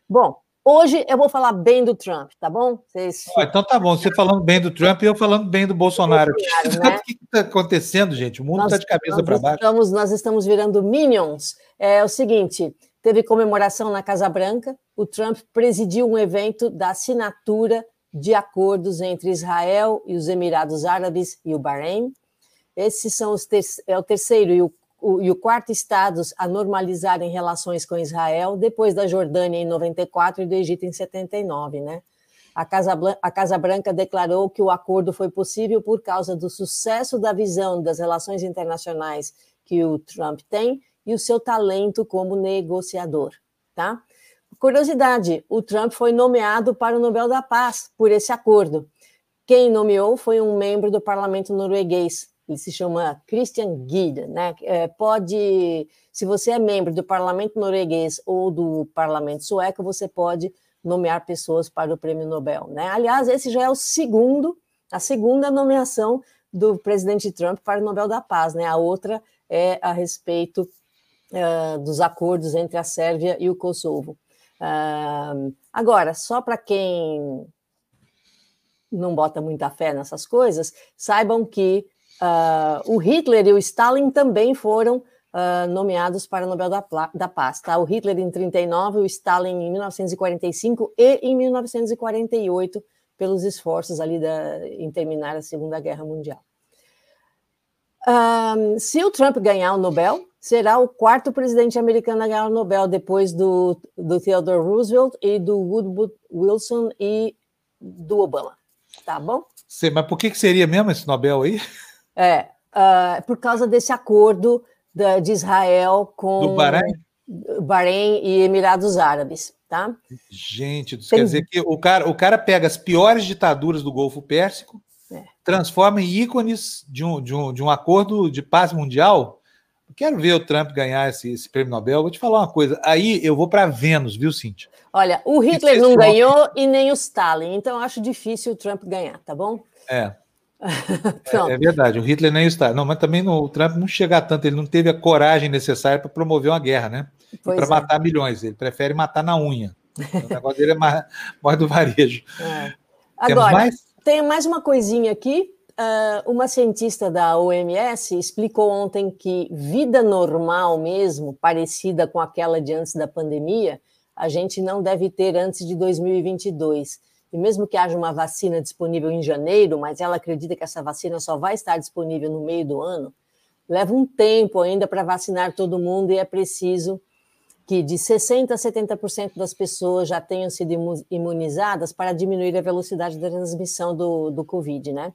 Bom, Hoje eu vou falar bem do Trump, tá bom? Vocês... Ah, então tá bom, você falando bem do Trump e eu falando bem do Bolsonaro. Bolsonaro né? O que está acontecendo, gente? O mundo está de cabeça para baixo. Estamos, nós estamos virando minions. É o seguinte: teve comemoração na Casa Branca, o Trump presidiu um evento da assinatura de acordos entre Israel e os Emirados Árabes e o Bahrein. Esses são os ter é o terceiro e o o, e o quarto estado a normalizarem relações com Israel, depois da Jordânia em 94 e do Egito em 79, né? A Casa, a Casa Branca declarou que o acordo foi possível por causa do sucesso da visão das relações internacionais que o Trump tem e o seu talento como negociador, tá? Curiosidade, o Trump foi nomeado para o Nobel da Paz por esse acordo. Quem nomeou foi um membro do parlamento norueguês, ele se chama Christian Guide, né? É, pode, se você é membro do Parlamento norueguês ou do Parlamento sueco, você pode nomear pessoas para o Prêmio Nobel, né? Aliás, esse já é o segundo, a segunda nomeação do presidente Trump para o Nobel da Paz, né? A outra é a respeito uh, dos acordos entre a Sérvia e o Kosovo. Agora, só para quem não bota muita fé nessas coisas, saibam que Uh, o Hitler e o Stalin também foram uh, nomeados para o Nobel da, da Paz. Tá? O Hitler em 39, o Stalin em 1945 e em 1948, pelos esforços ali da, em terminar a Segunda Guerra Mundial. Um, se o Trump ganhar o Nobel, será o quarto presidente americano a ganhar o Nobel, depois do, do Theodore Roosevelt e do Woodrow Wilson e do Obama. Tá bom? Mas por que, que seria mesmo esse Nobel aí? É, uh, por causa desse acordo da, de Israel com Do Bahrein? Bahrein e Emirados Árabes, tá? Gente, Tem... quer dizer que o cara, o cara pega as piores ditaduras do Golfo Pérsico, é. transforma em ícones de um, de, um, de um acordo de paz mundial. Quero ver o Trump ganhar esse, esse prêmio Nobel. Vou te falar uma coisa. Aí eu vou para Vênus, viu, Cíntia? Olha, o Hitler não ganhou e nem o Stalin, então acho difícil o Trump ganhar, tá bom? É. é, é, verdade, o Hitler nem está. Não, mas também o Trump não chega tanto, ele não teve a coragem necessária para promover uma guerra, né? Para é. matar milhões, ele prefere matar na unha. o negócio dele é mais, mais do varejo. É. Agora, mais? Tem mais uma coisinha aqui. Uh, uma cientista da OMS explicou ontem que vida normal mesmo, parecida com aquela de antes da pandemia, a gente não deve ter antes de 2022 e mesmo que haja uma vacina disponível em janeiro, mas ela acredita que essa vacina só vai estar disponível no meio do ano, leva um tempo ainda para vacinar todo mundo e é preciso que de 60% a 70% das pessoas já tenham sido imunizadas para diminuir a velocidade da transmissão do, do Covid, né?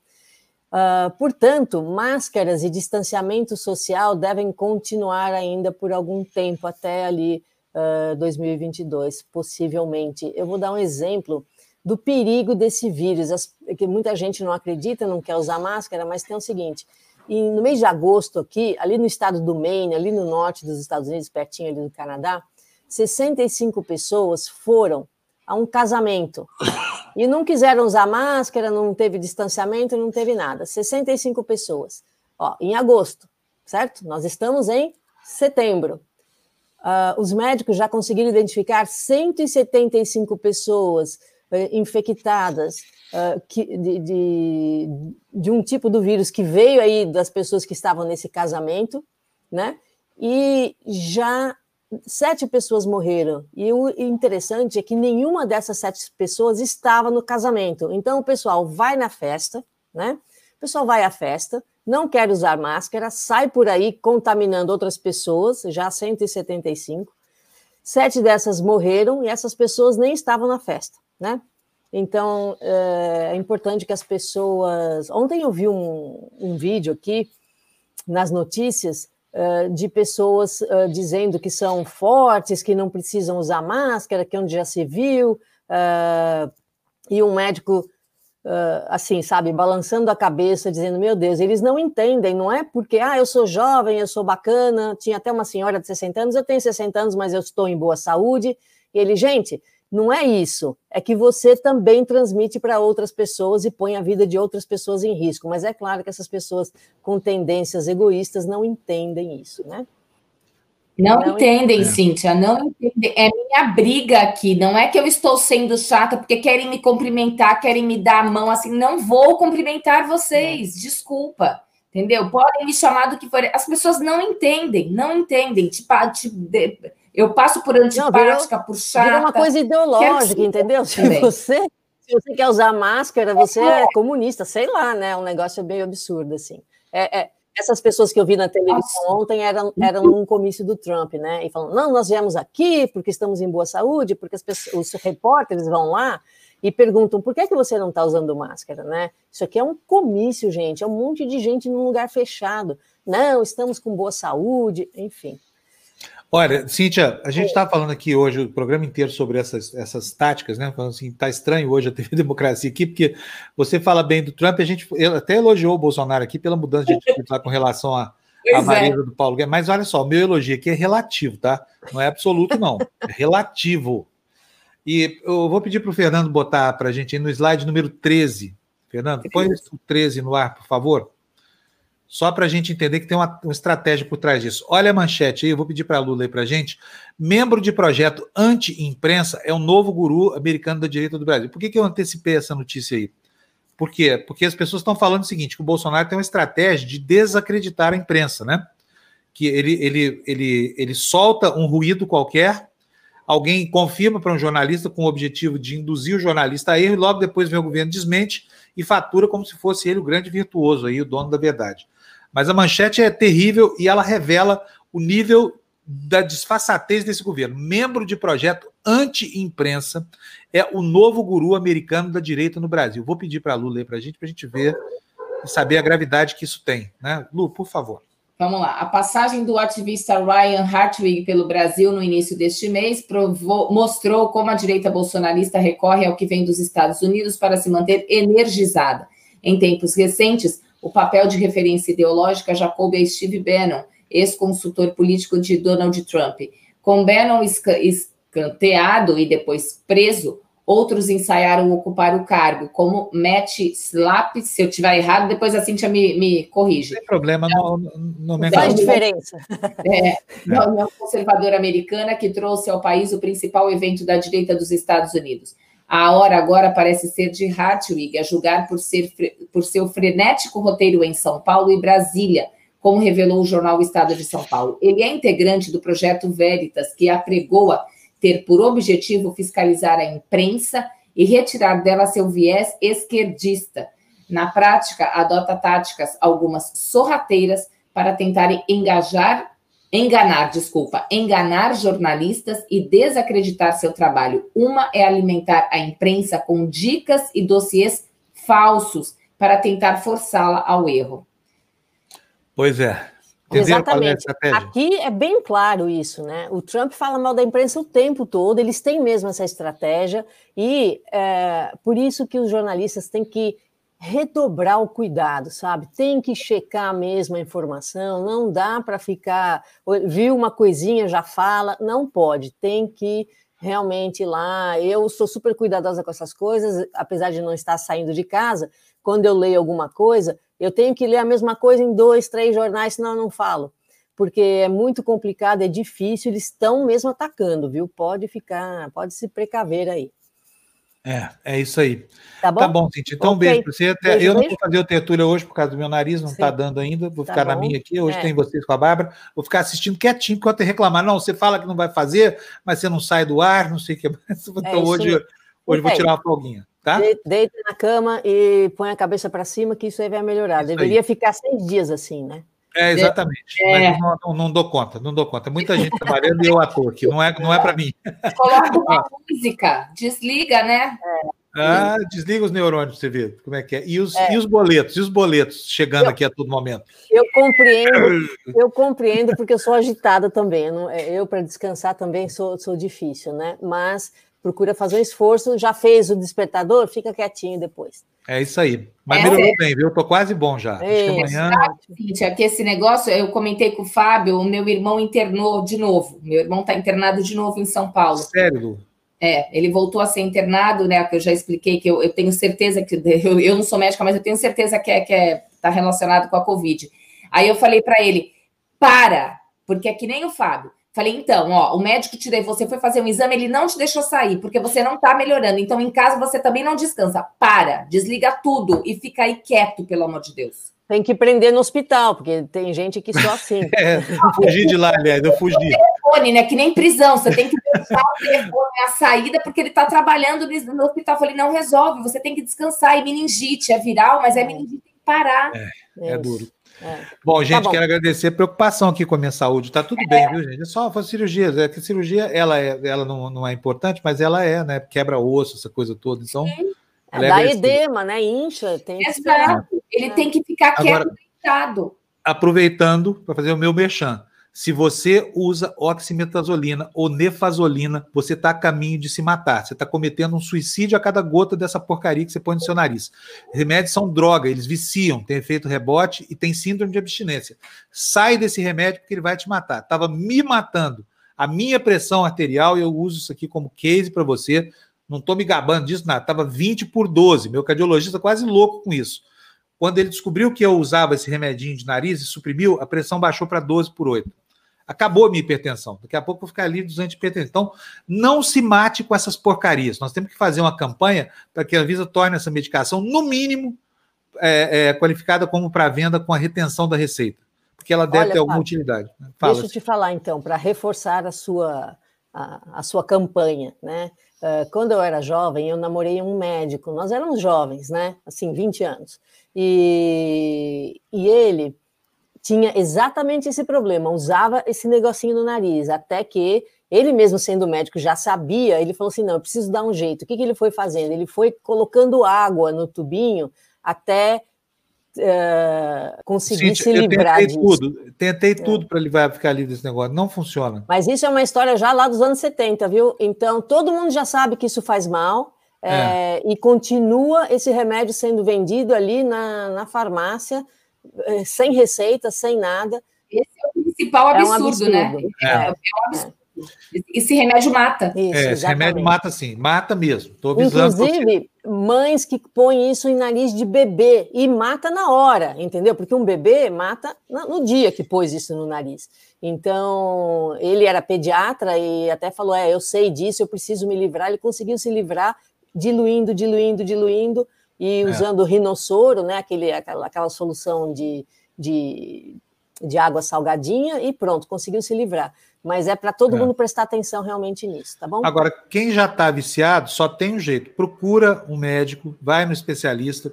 Uh, portanto, máscaras e distanciamento social devem continuar ainda por algum tempo, até ali uh, ah, 2022, possivelmente. Eu vou dar um exemplo do perigo desse vírus. As, que muita gente não acredita, não quer usar máscara, mas tem o seguinte: e no mês de agosto aqui, ali no estado do Maine, ali no norte dos Estados Unidos, pertinho ali do Canadá, 65 pessoas foram a um casamento e não quiseram usar máscara, não teve distanciamento, não teve nada. 65 pessoas. Ó, em agosto, certo? Nós estamos em setembro. Uh, os médicos já conseguiram identificar 175 pessoas uh, infectadas uh, que, de, de, de, um tipo do vírus que veio aí das pessoas que estavam nesse casamento, né? E já sete pessoas morreram. E o interessante é que nenhuma dessas sete pessoas estava no casamento. Então o pessoal vai na festa, né? O pessoal vai à festa, não quer usar máscara, sai por aí contaminando outras pessoas, já 175. Sete dessas morreram e essas pessoas nem estavam na festa, né? Então é, é importante que as pessoas. Ontem eu vi um, um vídeo aqui nas notícias de pessoas uh, dizendo que são fortes, que não precisam usar máscara, que onde já se viu, e um médico, assim, sabe, balançando a cabeça, dizendo: Meu Deus, eles não entendem, não é porque, ah, eu sou jovem, eu sou bacana. Tinha até uma senhora de 60 anos, eu tenho 60 anos, mas eu estou em boa saúde. E ele, gente, não é isso, é que você também transmite para outras pessoas e põe a vida de outras pessoas em risco. Mas é claro que essas pessoas com tendências egoístas não entendem isso, né? Não, não entendem, é. Cíntia, não entendem. É minha briga aqui. Não é que eu estou sendo chata porque querem me cumprimentar, querem me dar a mão assim. Não vou cumprimentar vocês, desculpa. Entendeu? Podem me chamar do que for. As pessoas não entendem, não entendem. Tipo, tipo eu passo por antipática, não, por chata. Virou uma coisa ideológica, entendeu? Se você, se você quer usar máscara, você é comunista, sei lá, né? Um negócio meio absurdo, assim. É, é, essas pessoas que eu vi na televisão Nossa. ontem eram, eram num comício do Trump, né? E falando, não, nós viemos aqui porque estamos em boa saúde, porque pessoas, os repórteres vão lá e perguntam por que, que você não está usando máscara, né? Isso aqui é um comício, gente, é um monte de gente num lugar fechado. Não, estamos com boa saúde, enfim. Olha, Cíntia, a gente está falando aqui hoje o programa inteiro sobre essas, essas táticas, né? Falando assim, tá estranho hoje a TV Democracia aqui, porque você fala bem do Trump, a gente até elogiou o Bolsonaro aqui pela mudança de atitude lá com relação a, a é. Marisa do Paulo Guedes. Mas olha só, o meu elogio aqui é relativo, tá? Não é absoluto, não. É relativo. E eu vou pedir para o Fernando botar para a gente aí no slide número 13. Fernando, põe o 13 no ar, por favor só para a gente entender que tem uma, uma, estratégia por trás disso. Olha a manchete aí, eu vou pedir para a Lula aí para a gente. Membro de projeto anti-imprensa é o novo guru americano da direita do Brasil. Por que, que eu antecipei essa notícia aí? Por quê? Porque as pessoas estão falando o seguinte: que o Bolsonaro tem uma estratégia de desacreditar a imprensa, né? Que ele, ele, ele, ele solta um ruído qualquer, alguém confirma para um jornalista com o objetivo de induzir o jornalista a erro, e logo depois vem o governo desmente e fatura como se fosse ele o grande virtuoso aí, o dono da verdade. Mas a manchete é terrível e ela revela o nível da disfarçatez desse governo. Membro de projeto anti-imprensa é o novo guru americano da direita no Brasil. Vou pedir para a Lu ler para a gente, para a gente ver e saber a gravidade que isso tem. Né? Lu, por favor. Vamos lá. A passagem do ativista Ryan Hartwig pelo Brasil no início deste mês provou, mostrou como a direita bolsonarista recorre ao que vem dos Estados Unidos para se manter energizada. Em tempos recentes, o papel de referência ideológica já coube a Steve Bannon, ex-consultor político de Donald Trump. Com Bannon escanteado e depois preso, outros ensaiaram ocupar o cargo, como Matt Slap, se eu estiver errado, depois a Cintia me, me corrige. Não tem problema, não, não, não faz diferença. É, da União Conservadora Americana, que trouxe ao país o principal evento da direita dos Estados Unidos. A hora agora parece ser de Hartwig, a julgar por, ser, por seu frenético roteiro em São Paulo e Brasília, como revelou o jornal Estado de São Paulo. Ele é integrante do projeto Veritas, que apregoa ter por objetivo fiscalizar a imprensa e retirar dela seu viés esquerdista. Na prática, adota táticas, algumas sorrateiras, para tentar engajar enganar, desculpa, enganar jornalistas e desacreditar seu trabalho. Uma é alimentar a imprensa com dicas e dossiês falsos para tentar forçá-la ao erro. Pois é. Exatamente. Aqui é bem claro isso, né? O Trump fala mal da imprensa o tempo todo, eles têm mesmo essa estratégia, e é, por isso que os jornalistas têm que redobrar o cuidado, sabe? Tem que checar mesmo a informação, não dá para ficar, viu uma coisinha, já fala, não pode, tem que realmente lá. Eu sou super cuidadosa com essas coisas, apesar de não estar saindo de casa, quando eu leio alguma coisa, eu tenho que ler a mesma coisa em dois, três jornais, senão eu não falo. Porque é muito complicado, é difícil, eles estão mesmo atacando, viu? Pode ficar, pode se precaver aí. É, é isso aí. Tá bom? Tá bom, Cintia. Então, okay. beijo para você. Até, beijo, eu não vou fazer o tertúlia hoje por causa do meu nariz, não está dando ainda. Vou tá ficar bom. na minha aqui. Hoje é. tem vocês com a Bárbara. Vou ficar assistindo quietinho enquanto reclamar. Não, você fala que não vai fazer, mas você não sai do ar, não sei o que mais. Então, é hoje, hoje vou tirar uma folguinha. Tá? Deita na cama e põe a cabeça para cima, que isso aí vai melhorar. Isso Deveria aí. ficar seis dias assim, né? É, exatamente. É. Não, não, não, dou conta, não dou conta. Muita gente trabalhando e eu ator aqui, não é, não é para mim. Coloca uma música, desliga, né? É. Ah, desliga os neurônios, você vê como é que é. E os, é. E os boletos, e os boletos chegando eu, aqui a todo momento. Eu compreendo, eu compreendo, porque eu sou agitada também. Eu, é, eu para descansar também sou, sou difícil, né? Mas procura fazer um esforço. Já fez o despertador, fica quietinho depois. É isso aí. Mas é, melhorou bem, viu? Eu tô quase bom já. Acho que amanhã. Gente, aqui esse negócio, eu comentei com o Fábio, o meu irmão internou de novo. Meu irmão está internado de novo em São Paulo. Sério? É, ele voltou a ser internado, né? Que eu já expliquei que eu, eu tenho certeza que eu, eu, não sou médica, mas eu tenho certeza que é que é, tá relacionado com a Covid. Aí eu falei para ele: para, porque é que nem o Fábio. Falei, então, ó, o médico te deu, você foi fazer um exame, ele não te deixou sair, porque você não tá melhorando. Então, em casa, você também não descansa. Para, desliga tudo e fica aí quieto, pelo amor de Deus. Tem que prender no hospital, porque tem gente que só assim. é, não fugir de lá, aliás, eu fugi. telefone, né? Que nem prisão, você tem que deixar o telefone a saída, porque ele está trabalhando no hospital. Eu falei, não resolve, você tem que descansar. E meningite é viral, mas é meningite, tem que parar. É, é duro. É. Bom, tá gente, tá bom. quero agradecer a preocupação aqui com a minha saúde. Tá tudo é. bem, viu, gente? É só fazer cirurgia. É que cirurgia, ela, é, ela não, não é importante, mas ela é, né? Quebra osso, essa coisa toda. Então. É, dá edema, né? Incha, tem que Exato. Ele tem que ficar quieto Agora, deitado. Aproveitando para fazer o meu merchan. Se você usa oximetazolina ou nefazolina, você está a caminho de se matar. Você está cometendo um suicídio a cada gota dessa porcaria que você põe no seu nariz. Remédios são droga, eles viciam, tem efeito rebote e tem síndrome de abstinência. Sai desse remédio porque ele vai te matar. Estava me matando. A minha pressão arterial, eu uso isso aqui como case para você. Não estou me gabando disso, nada. Estava 20 por 12. Meu cardiologista quase louco com isso. Quando ele descobriu que eu usava esse remedinho de nariz e suprimiu, a pressão baixou para 12 por 8. Acabou a minha hipertensão. Daqui a pouco eu vou ficar livre dos antihipertensivos. Então, não se mate com essas porcarias. Nós temos que fazer uma campanha para que a Anvisa torne essa medicação, no mínimo, é, é, qualificada como para venda com a retenção da receita. Porque ela deve Olha, ter alguma Fábio, utilidade. Fala deixa eu te falar, então, para reforçar a sua, a, a sua campanha. Né? Uh, quando eu era jovem, eu namorei um médico. Nós éramos jovens, né? Assim, 20 anos. E, e ele tinha exatamente esse problema, usava esse negocinho no nariz, até que ele mesmo sendo médico já sabia, ele falou assim, não, eu preciso dar um jeito. O que, que ele foi fazendo? Ele foi colocando água no tubinho até uh, conseguir se livrar tentei disso. Tudo, tentei é. tudo para ele ficar livre desse negócio, não funciona. Mas isso é uma história já lá dos anos 70, viu? Então, todo mundo já sabe que isso faz mal, é. É, e continua esse remédio sendo vendido ali na, na farmácia, sem receita, sem nada. Esse é o principal absurdo, é um absurdo. né? É. é. um absurdo. Esse remédio mata. Isso, é, esse remédio mata sim, mata mesmo. Tô avisando Inclusive, mães que põem isso em nariz de bebê e mata na hora, entendeu? Porque um bebê mata no dia que pôs isso no nariz. Então, ele era pediatra e até falou: É, eu sei disso, eu preciso me livrar. Ele conseguiu se livrar, diluindo, diluindo, diluindo e é. usando rinossoro, né, aquele, aquela, aquela solução de, de, de água salgadinha, e pronto, conseguiu se livrar. Mas é para todo é. mundo prestar atenção realmente nisso, tá bom? Agora, quem já está viciado, só tem um jeito: procura um médico, vai no especialista.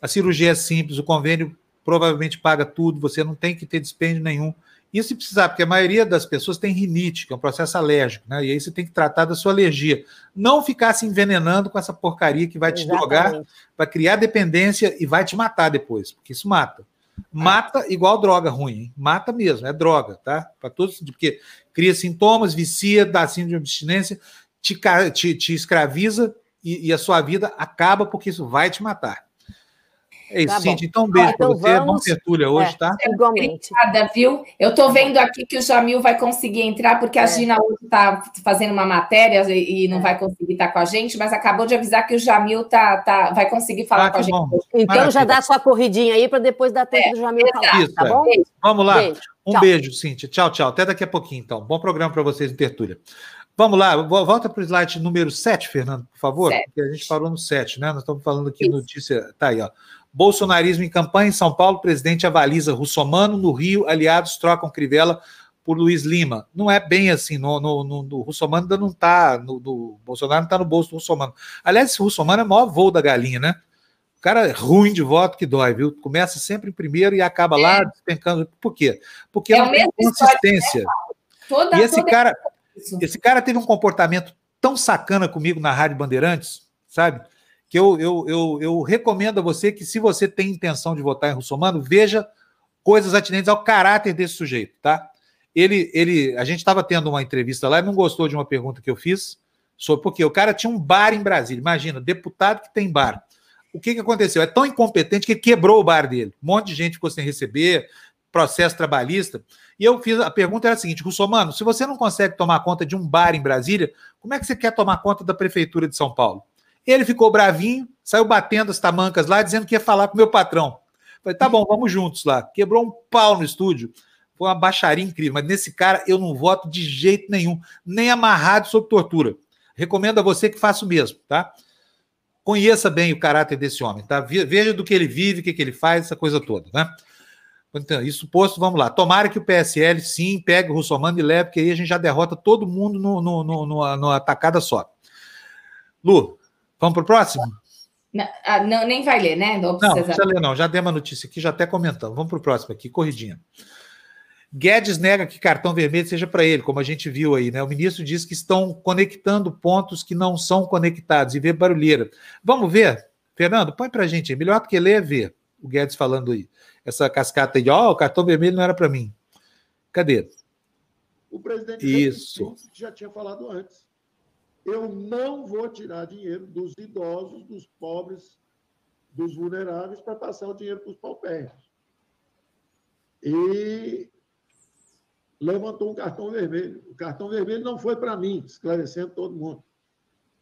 A cirurgia é simples, o convênio provavelmente paga tudo, você não tem que ter dispêndio nenhum. Isso se precisar, porque a maioria das pessoas tem rinite, que é um processo alérgico, né? E aí você tem que tratar da sua alergia. Não ficar se envenenando com essa porcaria que vai te Exatamente. drogar, vai criar dependência e vai te matar depois, porque isso mata. Mata igual droga ruim, hein? mata mesmo, é droga, tá? Para todos, porque cria sintomas, vicia, dá síndrome de abstinência, te, te, te escraviza e, e, a sua vida acaba porque isso vai te matar. É isso, tá Cintia. Então, um beijo ah, então para você. Vamos... Bom tertúlia hoje, é, tá? Igualmente. Obrigada, viu? Eu estou vendo aqui que o Jamil vai conseguir entrar, porque a é. Gina hoje está fazendo uma matéria e, não é. vai conseguir estar tá com a gente, mas acabou de avisar que o Jamil tá, tá, vai conseguir falar ah, com a gente. Bom. Então Maravilha. já dá sua corridinha aí para depois dar tempo é, do Jamil falar, isso, tá bom? Vamos lá. Beijo. Um tchau. beijo, Cíntia. Tchau, tchau. Até daqui a pouquinho, então. Bom programa para vocês em tertúlia. Vamos lá, volta para o slide número 7, Fernando, por favor, sete. porque a gente falou no 7, né? Nós estamos falando aqui, Isso. notícia. Tá aí, ó. Bolsonarismo em campanha em São Paulo, presidente avaliza Russomano, no Rio, aliados trocam Crivella por Luiz Lima. Não é bem assim, no, no, no, no Russomano ainda não está, no, Bolsonaro não está no bolso do Russomano. Aliás, esse Russomano é o maior voo da galinha, né? O cara é ruim de voto que dói, viu? Começa sempre em primeiro e acaba lá é. despencando. Por quê? Porque é não tem consistência. História, né? toda, e esse toda... cara. Esse cara teve um comportamento tão sacana comigo na Rádio Bandeirantes, sabe? Que eu, eu, eu, eu recomendo a você que, se você tem intenção de votar em Russomano, veja coisas atinentes ao caráter desse sujeito, tá? Ele, ele, a gente estava tendo uma entrevista lá e não gostou de uma pergunta que eu fiz sobre porque o cara tinha um bar em Brasília. Imagina, deputado que tem bar. O que, que aconteceu? É tão incompetente que quebrou o bar dele. Um monte de gente ficou sem receber, processo trabalhista. E eu fiz a pergunta era a seguinte: Russomano, se você não consegue tomar conta de um bar em Brasília, como é que você quer tomar conta da prefeitura de São Paulo? Ele ficou bravinho, saiu batendo as tamancas lá, dizendo que ia falar com o meu patrão. Falei, tá bom, vamos juntos lá. Quebrou um pau no estúdio. Foi uma baixaria incrível, mas nesse cara eu não voto de jeito nenhum, nem amarrado sob tortura. Recomendo a você que faça o mesmo, tá? Conheça bem o caráter desse homem, tá? Veja do que ele vive, o que, ele faz, essa coisa toda, né? Então, isso posto, vamos lá. Tomara que o PSL, sim, pegue o Russomano e leve, porque aí a gente já derrota todo mundo no, no, no, no, no atacada só. Lu, vamos para o próximo? Não, ah, não, nem vai ler, né? Não, não precisa ler, não. Já dei uma notícia aqui, já até comentamos. Vamos para o próximo aqui, corridinha. Guedes nega que cartão vermelho seja para ele, como a gente viu aí, né? O ministro diz que estão conectando pontos que não são conectados e vê barulheira. Vamos ver? Fernando, põe para a gente aí. Melhor do que ler é ver o Guedes falando aí essa cascata de, ó, oh, o cartão vermelho não era para mim. Cadê? O presidente Isso. já tinha falado antes. Eu não vou tirar dinheiro dos idosos, dos pobres, dos vulneráveis para passar o dinheiro para os paupérrimos. E levantou um cartão vermelho. O cartão vermelho não foi para mim, esclarecendo todo mundo.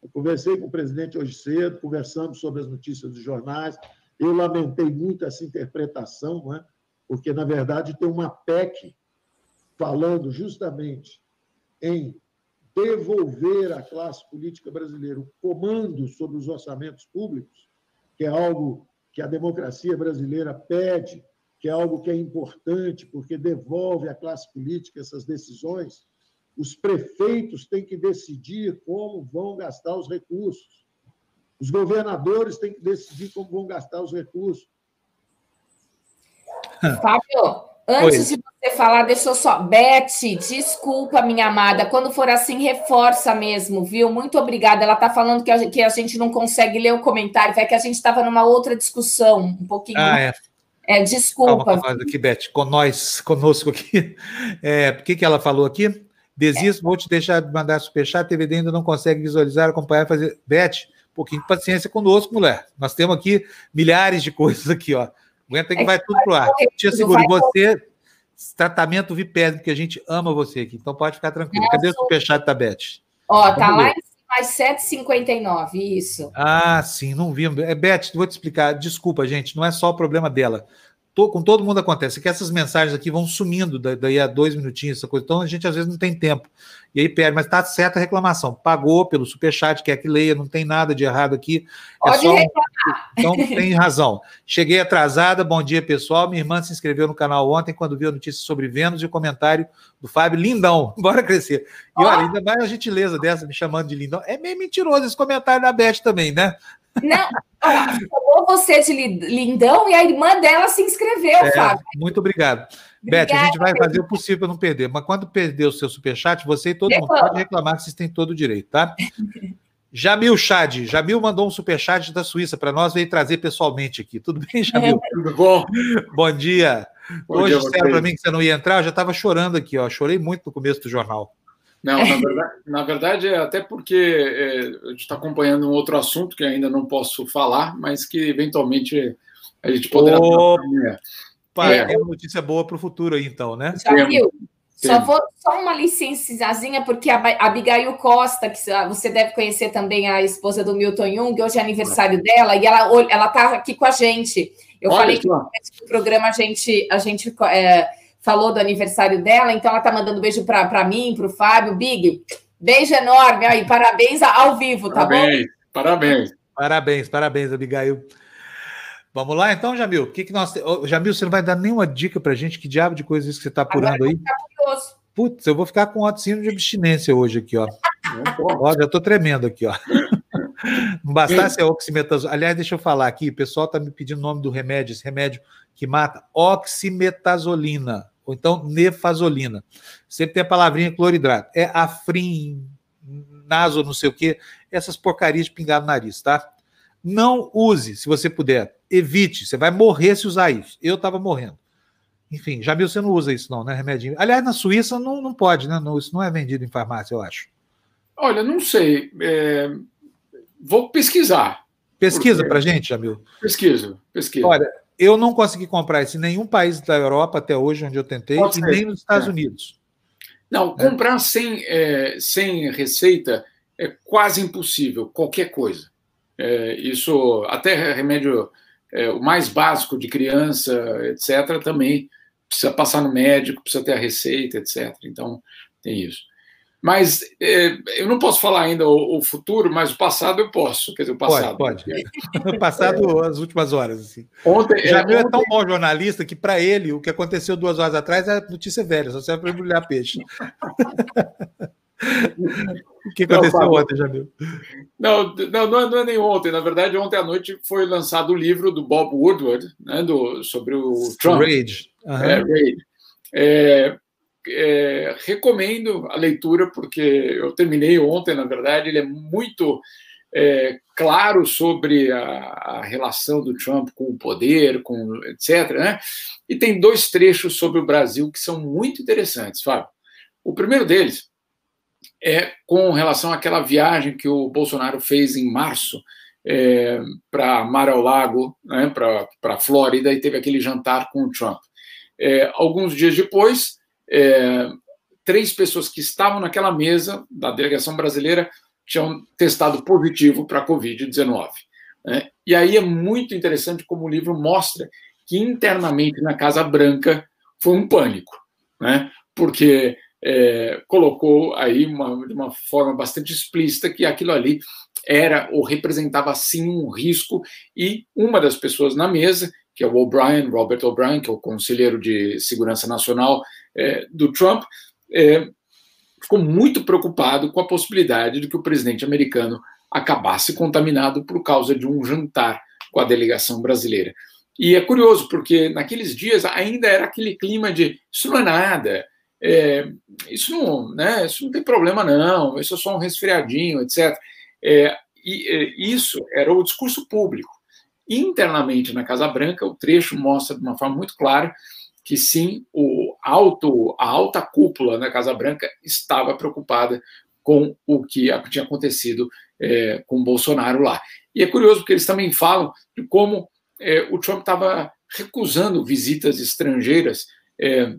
Eu conversei com o presidente hoje cedo, conversamos sobre as notícias dos jornais, eu lamentei muito essa interpretação, né? porque, na verdade, tem uma PEC falando justamente em devolver à classe política brasileira o comando sobre os orçamentos públicos, que é algo que a democracia brasileira pede, que é algo que é importante, porque devolve à classe política essas decisões. Os prefeitos têm que decidir como vão gastar os recursos. Os governadores têm que decidir como vão gastar os recursos. Fábio, antes Oi. de você falar, deixa eu só. Beth, desculpa, minha amada. Quando for assim, reforça mesmo, viu? Muito obrigada. Ela está falando que a, gente, que a gente não consegue ler o comentário, é que a gente estava numa outra discussão, um pouquinho. Ah, é. É, desculpa. Calma, aqui, Beth, com nós, conosco aqui. É, o que, que ela falou aqui? Desisto, é. vou te deixar de mandar superchat, a TVD ainda não consegue visualizar, acompanhar, fazer. Beth, um pouquinho de paciência conosco, mulher. Nós temos aqui milhares de coisas aqui, ó. Aguenta que vai tudo pro ar. Te asseguro, você, tratamento vipésimo, que a gente ama você aqui. Então pode ficar tranquilo. Cadê o superchat da Beth? Ó, tá lá em mais 7,59, isso. Ah, sim, não vimos. É, Beth, vou te explicar. Desculpa, gente, não é só o problema dela com todo mundo acontece, que essas mensagens aqui vão sumindo daí a dois minutinhos, essa coisa. Então a gente às vezes não tem tempo. E aí perde, mas está certa a reclamação. Pagou pelo superchat, quer que leia, não tem nada de errado aqui. É Pode só... reclamar. Então tem razão. Cheguei atrasada, bom dia pessoal. Minha irmã se inscreveu no canal ontem quando viu a notícia sobre Vênus e o comentário do Fábio Lindão. Bora crescer. E olha, ainda mais a gentileza dessa, me chamando de Lindão. É meio mentiroso esse comentário da Beth também, né? Não, falou você de lindão e a irmã dela se inscreveu, é, Fábio. Muito obrigado. Obrigada, Beth, a gente vai fazer o possível para não perder, mas quando perder o seu superchat, você e todo mundo pode reclamar que vocês têm todo o direito, tá? Jamil Chad. Jamil mandou um superchat da Suíça para nós, veio trazer pessoalmente aqui. Tudo bem, Jamil? Tudo bom? Bom dia. Bom Hoje disseram para mim que você não ia entrar, eu já estava chorando aqui, ó. Chorei muito no começo do jornal. Não, na verdade, na verdade é até porque é, a gente está acompanhando um outro assunto que ainda não posso falar, mas que eventualmente a gente poderá. Opa, é. é uma notícia boa para o futuro aí, então, né? Já viu? Só, vou, só uma licençazinha, porque a Abigail Costa, que você deve conhecer também a esposa do Milton Jung, hoje é aniversário dela, e ela ela está aqui com a gente. Eu Olha falei que no programa a gente, a gente é, falou do aniversário dela, então ela está mandando beijo para mim, para o Fábio. Big, beijo enorme aí, parabéns ao vivo, tá parabéns, bom? Parabéns. Parabéns, parabéns, Abigail. Vamos lá então, Jamil? O que, que nós. Jamil, você não vai dar nenhuma dica para gente? Que diabo de coisa isso que você está apurando aí? curioso. Putz, eu vou ficar com oticino de abstinência hoje aqui, ó. ó já estou tremendo aqui, ó. Não bastasse a oximetazolina. Aliás, deixa eu falar aqui, o pessoal está me pedindo o nome do remédio, esse remédio que mata, oximetazolina, ou então nefazolina. Sempre tem a palavrinha cloridrato. É afrim, naso, não sei o quê, essas porcarias de pingar no nariz, tá? Não use, se você puder. Evite, você vai morrer se usar isso. Eu estava morrendo. Enfim, já viu, você não usa isso não, né, remedinho? Aliás, na Suíça não, não pode, né? Não, isso não é vendido em farmácia, eu acho. Olha, não sei. É... Vou pesquisar. Pesquisa porque... para gente, Jamil. Pesquisa, pesquisa. Olha, eu não consegui comprar isso em nenhum país da Europa até hoje, onde eu tentei, e nem nos Estados é. Unidos. Não, né? comprar sem, é, sem receita é quase impossível, qualquer coisa. É, isso, até remédio é, o mais básico de criança, etc., também precisa passar no médico, precisa ter a receita, etc. Então, tem isso. Mas é, eu não posso falar ainda o, o, futuro, mas o passado eu posso. Quer dizer, o passado. Pode, pode. o passado, as últimas horas. Assim. Ontem, Já é, é tão bom jornalista que, para ele, o que aconteceu duas horas atrás é notícia velha, só serve para embrulhar peixe. O que aconteceu não, ontem, Jamil? Não, não, não é, não é nem ontem. Na verdade, ontem à noite foi lançado o livro do Bob Woodward né, do, sobre o Trump. Rage. Uhum. É, Rage. É, é, recomendo a leitura, porque eu terminei ontem, na verdade, ele é muito é, claro sobre a, a, relação do Trump com o poder, com etc. Né? E tem dois trechos sobre o Brasil que são muito interessantes, Fábio. O primeiro deles é com relação àquela viagem que o Bolsonaro fez em março é, para Mar ao Lago, né, para a Flórida, e teve aquele jantar com o Trump. É, alguns dias depois, é, três pessoas que estavam naquela mesa da delegação brasileira tinham testado positivo para a Covid-19. Né? E aí é muito interessante como o livro mostra que internamente na Casa Branca foi um pânico, né? porque é, colocou aí uma, de uma forma bastante explícita que aquilo ali era ou representava sim um risco e uma das pessoas na mesa, que é o O'Brien, Robert O'Brien, que é o conselheiro de segurança nacional é, do Trump, é, ficou muito preocupado com a possibilidade de que o presidente americano acabasse contaminado por causa de um jantar com a delegação brasileira. E é curioso, porque naqueles dias ainda era aquele clima de isso não é nada, é, isso, não, né, isso não tem problema, não, isso é só um resfriadinho, etc. É, e é, isso era o discurso público. Internamente na Casa Branca, o trecho mostra de uma forma muito clara que sim, o alto, a alta cúpula da Casa Branca estava preocupada com o que tinha acontecido é, com Bolsonaro lá. E é curioso porque eles também falam de como é, o Trump estava recusando visitas estrangeiras é,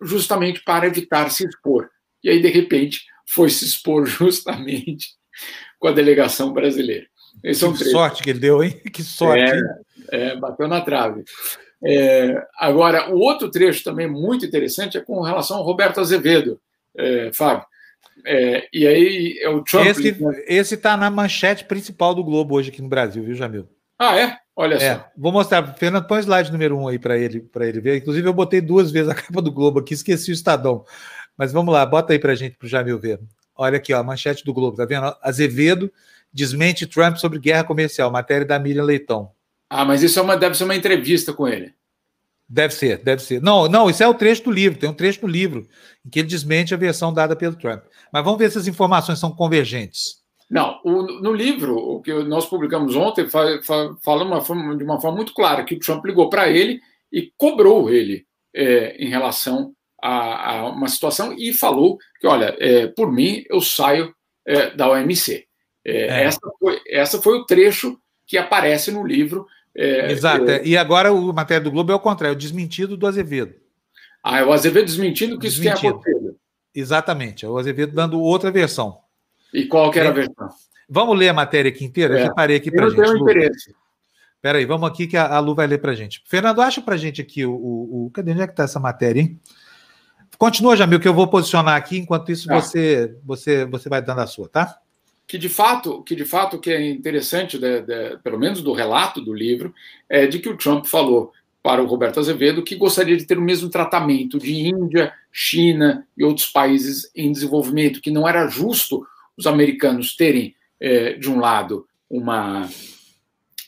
justamente para evitar se expor. E aí, de repente, foi se expor justamente com a delegação brasileira. Que sorte que ele deu, hein? Que sorte. É, é bateu na trave. É, agora, o outro trecho também muito interessante é com relação ao Roberto Azevedo, é, Fábio. É, e aí é o Trump. Esse está na manchete principal do Globo hoje aqui no Brasil, viu, Jamil? Ah, é? Olha é, só. Vou mostrar. Fernando, põe o slide número um aí para ele, ele ver. Inclusive, eu botei duas vezes a capa do Globo aqui, esqueci o Estadão. Mas vamos lá, bota aí para a gente, para o Jamil ver. Olha aqui, ó, a manchete do Globo, tá vendo? Azevedo desmente Trump sobre guerra comercial, matéria da Miriam Leitão. Ah, mas isso é uma, deve ser uma entrevista com ele. Deve ser, deve ser. Não, não, isso é o trecho do livro, tem um trecho no livro em que ele desmente a versão dada pelo Trump. Mas vamos ver se as informações são convergentes. Não, o, no livro, o que nós publicamos ontem, fa, fa, fala uma forma, de uma forma muito clara que o Trump ligou para ele e cobrou ele é, em relação a, a, uma situação e falou que, olha, é, por mim, eu saio é, da OMC. É, é. Essa, foi, essa foi o trecho que aparece no livro. É, Exato. E agora o matéria do Globo é o contrário, é o desmentido do Azevedo. Ah, é o Azevedo desmentindo que desmentido. isso tem acontecido. Exatamente, é o Azevedo dando outra versão. E qual que era a versão? Vamos ler a matéria aqui inteira? É. Eu separei aqui para gente. Eu tenho interesse. Espera aí, vamos aqui que a, a Lu vai ler para gente. Fernando, acha para gente aqui o, o, o, Cadê? Onde é que está essa matéria, hein? Continua, Jamil, que eu vou posicionar aqui. Enquanto isso, tá. você, você, você vai dando a sua, tá? Que de fato, que de fato, que é interessante, de, de, pelo menos do relato do livro, é de que o Trump falou para o Roberto Azevedo que gostaria de ter o mesmo tratamento de Índia, China e outros países em desenvolvimento, que não era justo os americanos terem, é, de um lado, uma,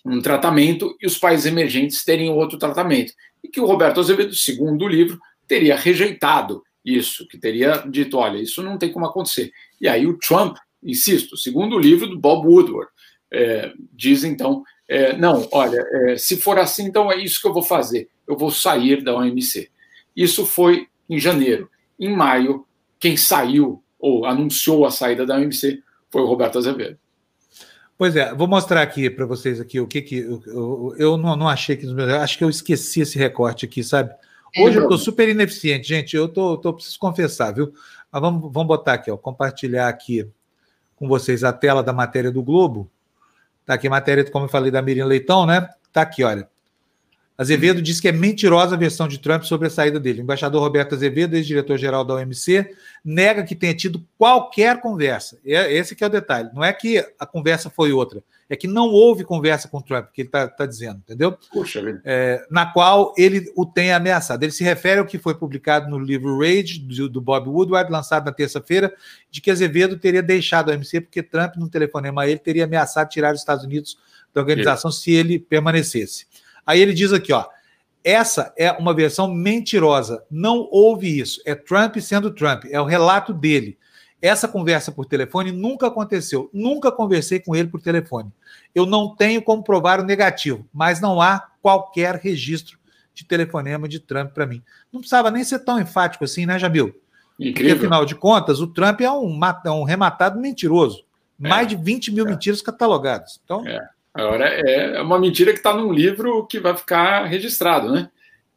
um tratamento e os países emergentes terem outro tratamento. E que o Roberto Azevedo, segundo o livro, teria rejeitado isso, que teria dito: olha, isso não tem como acontecer. E aí o Trump, insisto, segundo o livro do Bob Woodward, é, diz então: é, não, olha, é, se for assim, então é isso que eu vou fazer, eu vou sair da OMC. Isso foi em janeiro. Em maio, quem saiu ou anunciou a saída da OMC foi o Roberto Azevedo. Pois é, vou mostrar aqui para vocês aqui o que que eu, eu, eu não, não, achei que acho que eu esqueci esse recorte aqui, sabe? É, Hoje eu estou super ineficiente, gente. Eu tô, tô preciso confessar, viu? Mas vamos, vamos botar aqui, ó, compartilhar aqui com vocês a tela da matéria do Globo. Tá aqui a matéria, como eu falei, da Miriam Leitão, né? Tá aqui, olha. Azevedo disse que é mentirosa a versão de Trump sobre a saída dele. O embaixador Roberto Azevedo, ex-diretor-geral da OMC, nega que tenha tido qualquer conversa. É, esse que é o detalhe. Não é que a conversa foi outra, é que não houve conversa com Trump, que ele está tá dizendo, entendeu? Puxa vida. É, na qual ele o tem ameaçado. Ele se refere ao que foi publicado no livro Rage, do, do Bob Woodward, lançado na terça-feira, de que Azevedo teria deixado a OMC porque Trump, num telefonema a ele, teria ameaçado tirar os Estados Unidos da organização se ele permanecesse. Aí ele diz aqui, ó, essa é uma versão mentirosa. Não houve isso. É Trump sendo Trump. É o relato dele. Essa conversa por telefone nunca aconteceu. Nunca conversei com ele por telefone. Eu não tenho como provar o negativo, mas não há qualquer registro de telefonema de Trump para mim. Não precisava nem ser tão enfático assim, né, Jamil? Incrível. Porque, afinal de contas, o Trump é um, é um rematado mentiroso. É, Mais de 20 mil é. mentiras catalogadas. Então. É. Agora é uma mentira que está num livro que vai ficar registrado, né?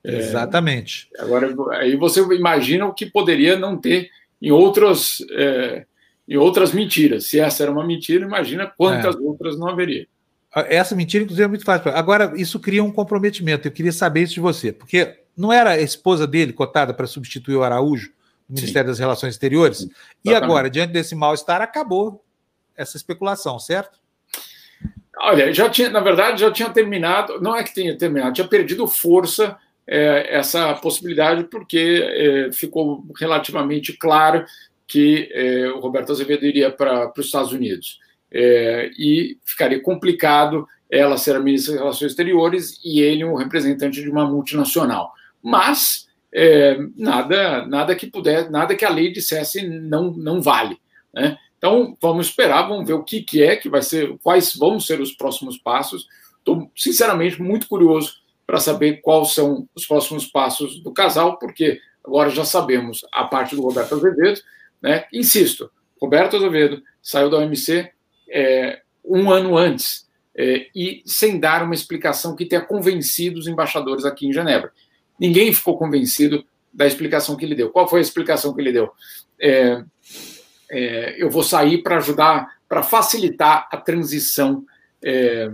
É, Exatamente. Agora, aí você imagina o que poderia não ter em outras, é, em outras mentiras. Se essa era uma mentira, imagina quantas é. outras não haveria. Essa mentira, inclusive, é muito fácil. Agora, isso cria um comprometimento. Eu queria saber isso de você, porque não era a esposa dele cotada para substituir o Araújo no Ministério Sim. das Relações Exteriores? Sim, e agora, diante desse mal-estar, acabou essa especulação, certo? Olha, já tinha, na verdade, já tinha terminado, não é que tenha terminado, tinha perdido força é, essa possibilidade, porque é, ficou relativamente claro que é, o Roberto Azevedo iria para os Estados Unidos. É, e ficaria complicado ela ser a ministra das Relações Exteriores e ele um representante de uma multinacional. Mas é, nada, nada que puder, nada que a lei dissesse não, não vale. Né? Então, vamos esperar, vamos ver o que, que é, que vai ser, quais vão ser os próximos passos. Estou, sinceramente, muito curioso para saber quais são os próximos passos do casal, porque agora já sabemos a parte do Roberto Azevedo. Né? Insisto, Roberto Azevedo saiu da OMC é, um ano antes é, e sem dar uma explicação que tenha convencido os embaixadores aqui em Genebra. Ninguém ficou convencido da explicação que ele deu. Qual foi a explicação que ele deu? É, é, eu vou sair para ajudar, para facilitar a transição, é,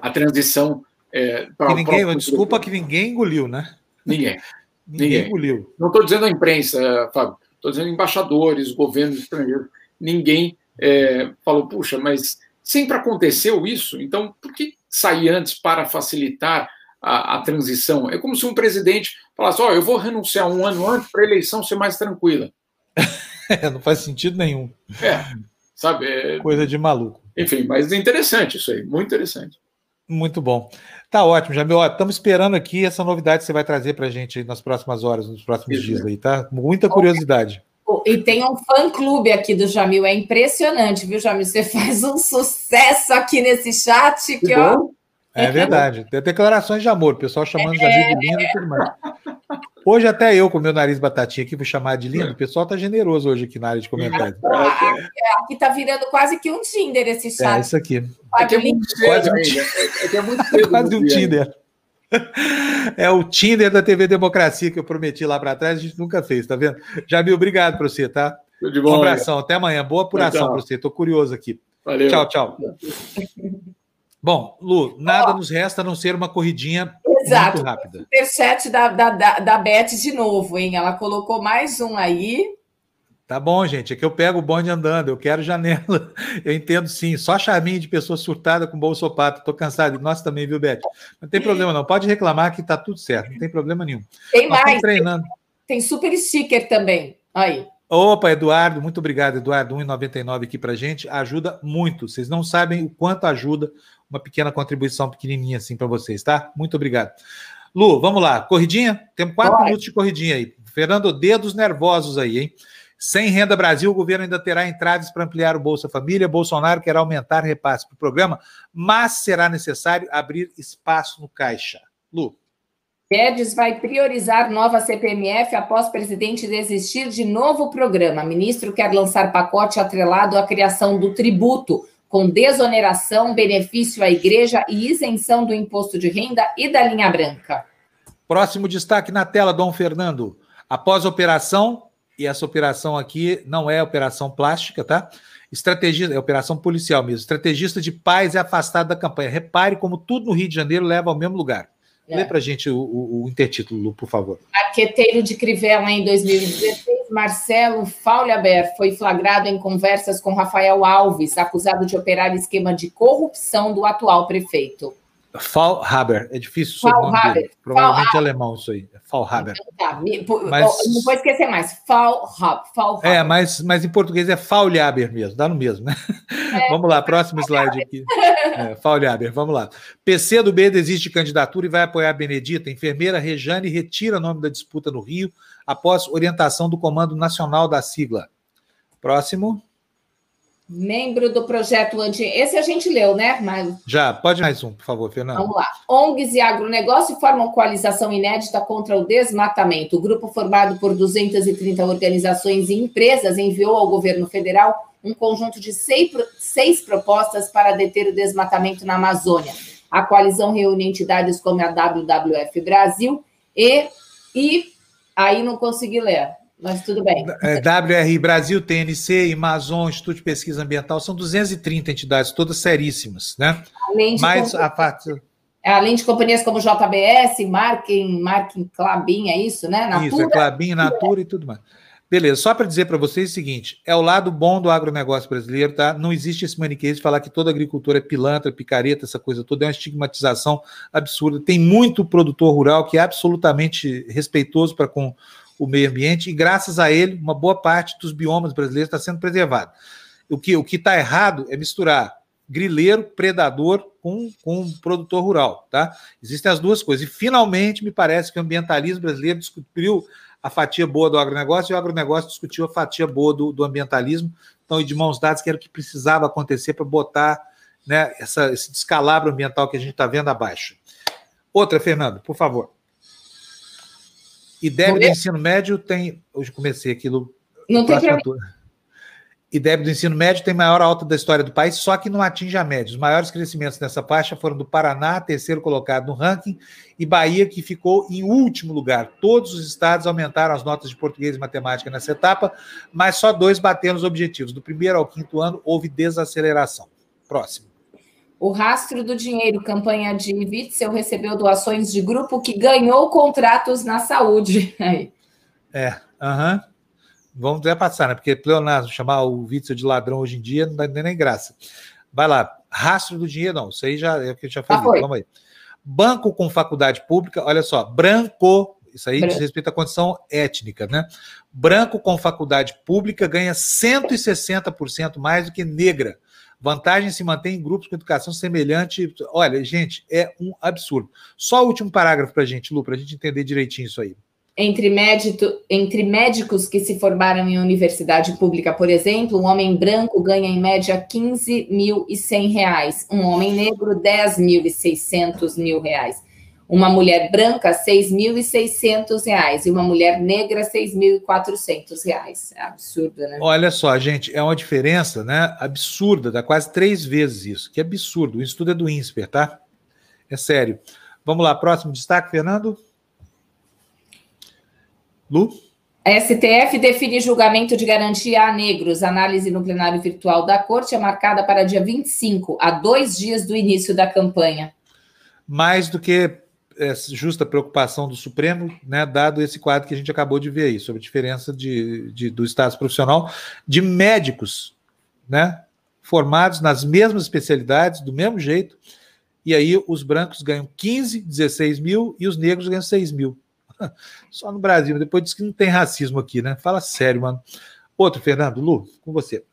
a transição é, para ninguém, desculpa que ninguém engoliu, né? Ninguém. ninguém, ninguém. engoliu. Não estou dizendo a imprensa, Fábio. Estou dizendo embaixadores, governos estrangeiros. Ninguém é, falou, puxa, mas sempre aconteceu isso. Então, por que sair antes para facilitar a, a transição? É como se um presidente falasse: ó, oh, eu vou renunciar um ano antes para a eleição ser mais tranquila. não faz sentido nenhum. É, sabe? É... Coisa de maluco. Enfim, mas é interessante isso aí, muito interessante. Muito bom. Tá ótimo, Jamil. Estamos esperando aqui essa novidade que você vai trazer para a gente nas próximas horas, nos próximos isso, dias aí, tá? Muita curiosidade. E tem um fã-clube aqui do Jamil, é impressionante, viu, Jamil? Você faz um sucesso aqui nesse chat que, que ó. É verdade. Tem declarações de amor, o pessoal chamando Jamil de lindo e tudo mais. Hoje até eu, com meu nariz batatinha aqui, vou chamar de lindo. O pessoal tá generoso hoje aqui na área de comentários. Aqui tá virando quase que um Tinder esse chat. É isso aqui. Aqui é muito cedo ainda. Aqui é muito cedo. Quase um Tinder. É o Tinder da TV Democracia que eu prometi lá para trás, a gente nunca fez, tá vendo? Jamil, obrigado para você, tá? Tudo de bom, um abração, até amanhã. Boa apuração para você, tô curioso aqui. Valeu. Tchau, tchau. Bom, Lu, nada oh. nos resta a não ser uma corridinha Exato. muito rápida. Superchat da, da, da, da Beth de novo, hein? Ela colocou mais um aí. Tá bom, gente. É que eu pego o bonde andando, eu quero janela. Eu entendo sim. Só charminho de pessoa surtada com bolsopato. Tô cansado. Nós também, viu, Beth? Não tem problema, não. Pode reclamar que tá tudo certo. Não tem problema nenhum. Tem Nós mais. Treinando. Tem, tem super sticker também. Aí. Opa, Eduardo, muito obrigado, Eduardo. 1,99 aqui pra gente. Ajuda muito. Vocês não sabem o quanto ajuda uma pequena contribuição pequenininha assim para vocês, tá? Muito obrigado. Lu, vamos lá. Corridinha? Temos quatro Vai. minutos de corridinha aí. Fernando, dedos nervosos aí, hein? Sem renda Brasil, o governo ainda terá entraves para ampliar o Bolsa Família. Bolsonaro quer aumentar repasse para o programa, mas será necessário abrir espaço no caixa. Lu. Guedes vai priorizar nova CPMF após presidente desistir de novo programa. Ministro quer lançar pacote atrelado à criação do tributo, com desoneração, benefício à igreja e isenção do imposto de renda e da linha branca. Próximo destaque na tela, Dom Fernando. Após a operação, e essa operação aqui não é operação plástica, tá? Estrategista, é operação policial mesmo. Estrategista de paz é afastado da campanha. Repare como tudo no Rio de Janeiro leva ao mesmo lugar. É. Lê para gente o, o, o, intertítulo, por favor. Arqueteiro de Crivella em 2016, Marcelo Fauliaber foi flagrado em conversas com Rafael Alves, acusado de operar esquema de corrupção do atual prefeito. Faulhaber, é difícil dele. Provavelmente Fall alemão isso aí. Faulhaber. Tá, mas... Não vou esquecer mais. Faulhaber. É, mas, mas em português é Faulhaber mesmo, dá no mesmo, né? É, vamos lá, próximo slide aqui. É, Faulhaber, vamos lá. PC do B desiste de candidatura e vai apoiar a Benedita. Enfermeira Rejane retira nome da disputa no Rio após orientação do Comando Nacional da sigla. Próximo. Membro do projeto anti. Esse a gente leu, né? Mas... Já, pode mais um, por favor, Fernando. Vamos lá. ONGs e agronegócio formam coalização inédita contra o desmatamento. O grupo, formado por 230 organizações e empresas, enviou ao governo federal um conjunto de seis, seis propostas para deter o desmatamento na Amazônia. A coalizão reúne entidades como a WWF Brasil e, e aí não consegui ler mas tudo bem. É, WRI Brasil, TNC, Amazon, Instituto de Pesquisa Ambiental, são 230 entidades, todas seríssimas, né? Além de Mas a parte... É, além de companhias como JBS, Marking Clabin, é isso, né? Natura, isso, é Clabin, Natura e tudo mais. Beleza, só para dizer para vocês o seguinte: é o lado bom do agronegócio brasileiro, tá? Não existe esse maniqueísmo de falar que toda agricultura é pilantra, picareta, essa coisa toda, é uma estigmatização absurda. Tem muito produtor rural que é absolutamente respeitoso para com o meio ambiente, e graças a ele, uma boa parte dos biomas brasileiros está sendo preservado. O que o está errado é misturar grileiro, predador com, com produtor rural, tá? Existem as duas coisas. E finalmente me parece que o ambientalismo brasileiro descobriu a fatia boa do agronegócio e o agronegócio discutiu a fatia boa do, do ambientalismo. Então, e de mãos dadas, que era o que precisava acontecer para botar né, essa, esse descalabro ambiental que a gente está vendo abaixo. Outra, Fernando, por favor. IDEB do ensino médio tem. Hoje comecei aquilo. Não tem problema. IDEB do ensino médio tem maior alta da história do país, só que não atinge a média. Os maiores crescimentos nessa faixa foram do Paraná, terceiro colocado no ranking, e Bahia, que ficou em último lugar. Todos os estados aumentaram as notas de português e matemática nessa etapa, mas só dois bateram os objetivos. Do primeiro ao quinto ano, houve desaceleração. Próximo. O rastro do dinheiro, campanha de Witzel, recebeu doações de grupo que ganhou contratos na saúde. É, aham. Uhum. Vamos até passar, né? Porque Leonardo chamar o Witzel de ladrão hoje em dia não dá nem graça. Vai lá, rastro do dinheiro, não. Isso aí já é o que já foi. Ah, Vamos aí. Banco com faculdade pública, olha só, branco, isso aí diz respeito à condição étnica, né? Branco com faculdade pública ganha 160% mais do que negra Vantagem se mantém em grupos com educação semelhante. Olha, gente, é um absurdo. Só o último parágrafo para a gente, Lu, para a gente entender direitinho isso aí. Entre, médico, entre médicos que se formaram em universidade pública, por exemplo, um homem branco ganha em média 15.100 reais, um homem negro 10.600 mil reais, uma mulher branca 6.600 reais e uma mulher negra 6.400 reais. É absurdo, né? Olha só, gente, é uma diferença, né? Absurda, dá quase três vezes isso. Que absurdo. O estudo é do INSPER, tá? É sério. Vamos lá, próximo destaque, Fernando. Lu? A STF define julgamento de garantia a negros. Análise no plenário virtual da Corte é marcada para dia 25, a dois dias do início da campanha. Mais do que é, justa preocupação do Supremo, né, dado esse quadro que a gente acabou de ver aí, sobre a diferença de, de do status profissional de médicos né, formados nas mesmas especialidades, do mesmo jeito, e aí os brancos ganham 15, 16 mil e os negros ganham 6 mil. Só no Brasil, depois diz que não tem racismo aqui, né? Fala sério, mano. Outro, Fernando, Lu, com você.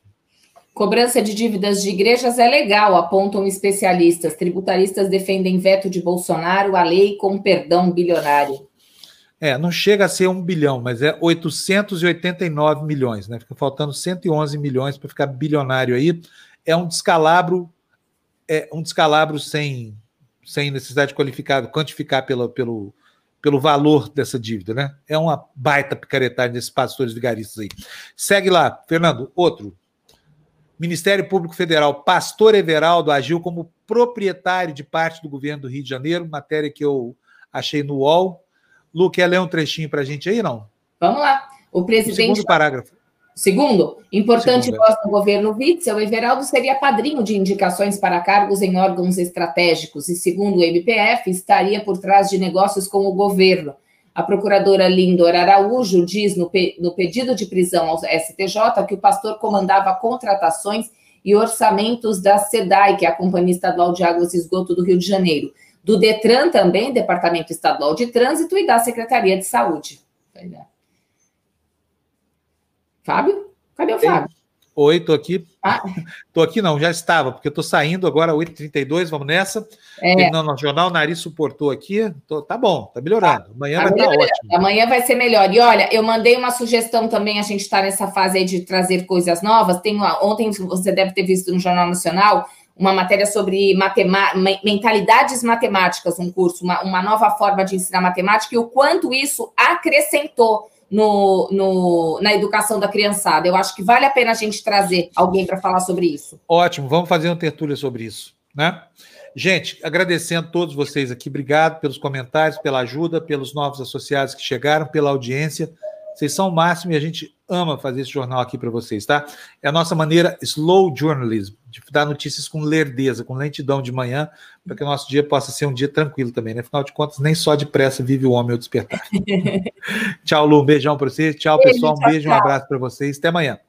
Cobrança de dívidas de igrejas é legal, apontam especialistas. Tributaristas defendem veto de Bolsonaro à lei com perdão bilionário. É, não chega a ser um bilhão, mas é 889 milhões, né? Fica faltando 111 milhões para ficar bilionário aí. É um descalabro, é um descalabro sem, sem necessidade de qualificar, quantificar pelo, pelo, pelo valor dessa dívida, né? É uma baita picaretagem desses pastores vigaristas aí. Segue lá, Fernando, outro. Ministério Público Federal, Pastor Everaldo agiu como proprietário de parte do governo do Rio de Janeiro, matéria que eu achei no UOL. Lu, quer ler um trechinho para a gente aí, não? Vamos lá. O presidente. O segundo parágrafo. Segundo, importante Segundo. voz no governo Witzel, Everaldo seria padrinho de indicações para cargos em órgãos estratégicos e, segundo o MPF, estaria por trás de negócios com o governo. A procuradora Lindor Araújo diz no, pe no pedido de prisão ao STJ que o pastor comandava contratações e orçamentos da SEDAI, que é a Companhia Estadual de Águas e Esgoto do Rio de Janeiro, do DETRAN também, Departamento Estadual de Trânsito, e da Secretaria de Saúde. Fábio? Cadê o Fábio? Oi, tô aqui. Ah. Tô aqui não, já estava, porque eu tô saindo agora, 8h32, vamos nessa. É. Terminando o jornal, o nariz suportou aqui. Tô, tá bom, tá melhorando. Tá. Amanhã tá vai estar tá ótimo. Amanhã vai ser melhor. E olha, eu mandei uma sugestão também, a gente está nessa fase aí de trazer coisas novas. Tem uma, ontem você deve ter visto no Jornal Nacional uma matéria sobre matema mentalidades matemáticas, um curso, uma, uma nova forma de ensinar matemática e o quanto isso acrescentou no, no, na educação da criançada. Eu acho que vale a pena a gente trazer alguém para falar sobre isso. Ótimo, vamos fazer uma tertúlia sobre isso, né? Gente, agradecendo a todos vocês aqui, obrigado pelos comentários, pela ajuda, pelos novos associados que chegaram, pela audiência. Vocês são o máximo e a gente ama fazer esse jornal aqui para vocês, tá? É a nossa maneira slow journalism, de dar notícias com lerdeza, com lentidão de manhã, para que o nosso dia possa ser um dia tranquilo também, né? Afinal de contas, nem só de pressa vive o homem ao despertar. tchau, Lu, um beijão para vocês. Tchau, beijo, pessoal. Um tchau, beijo, tchau. um abraço para vocês. Até amanhã.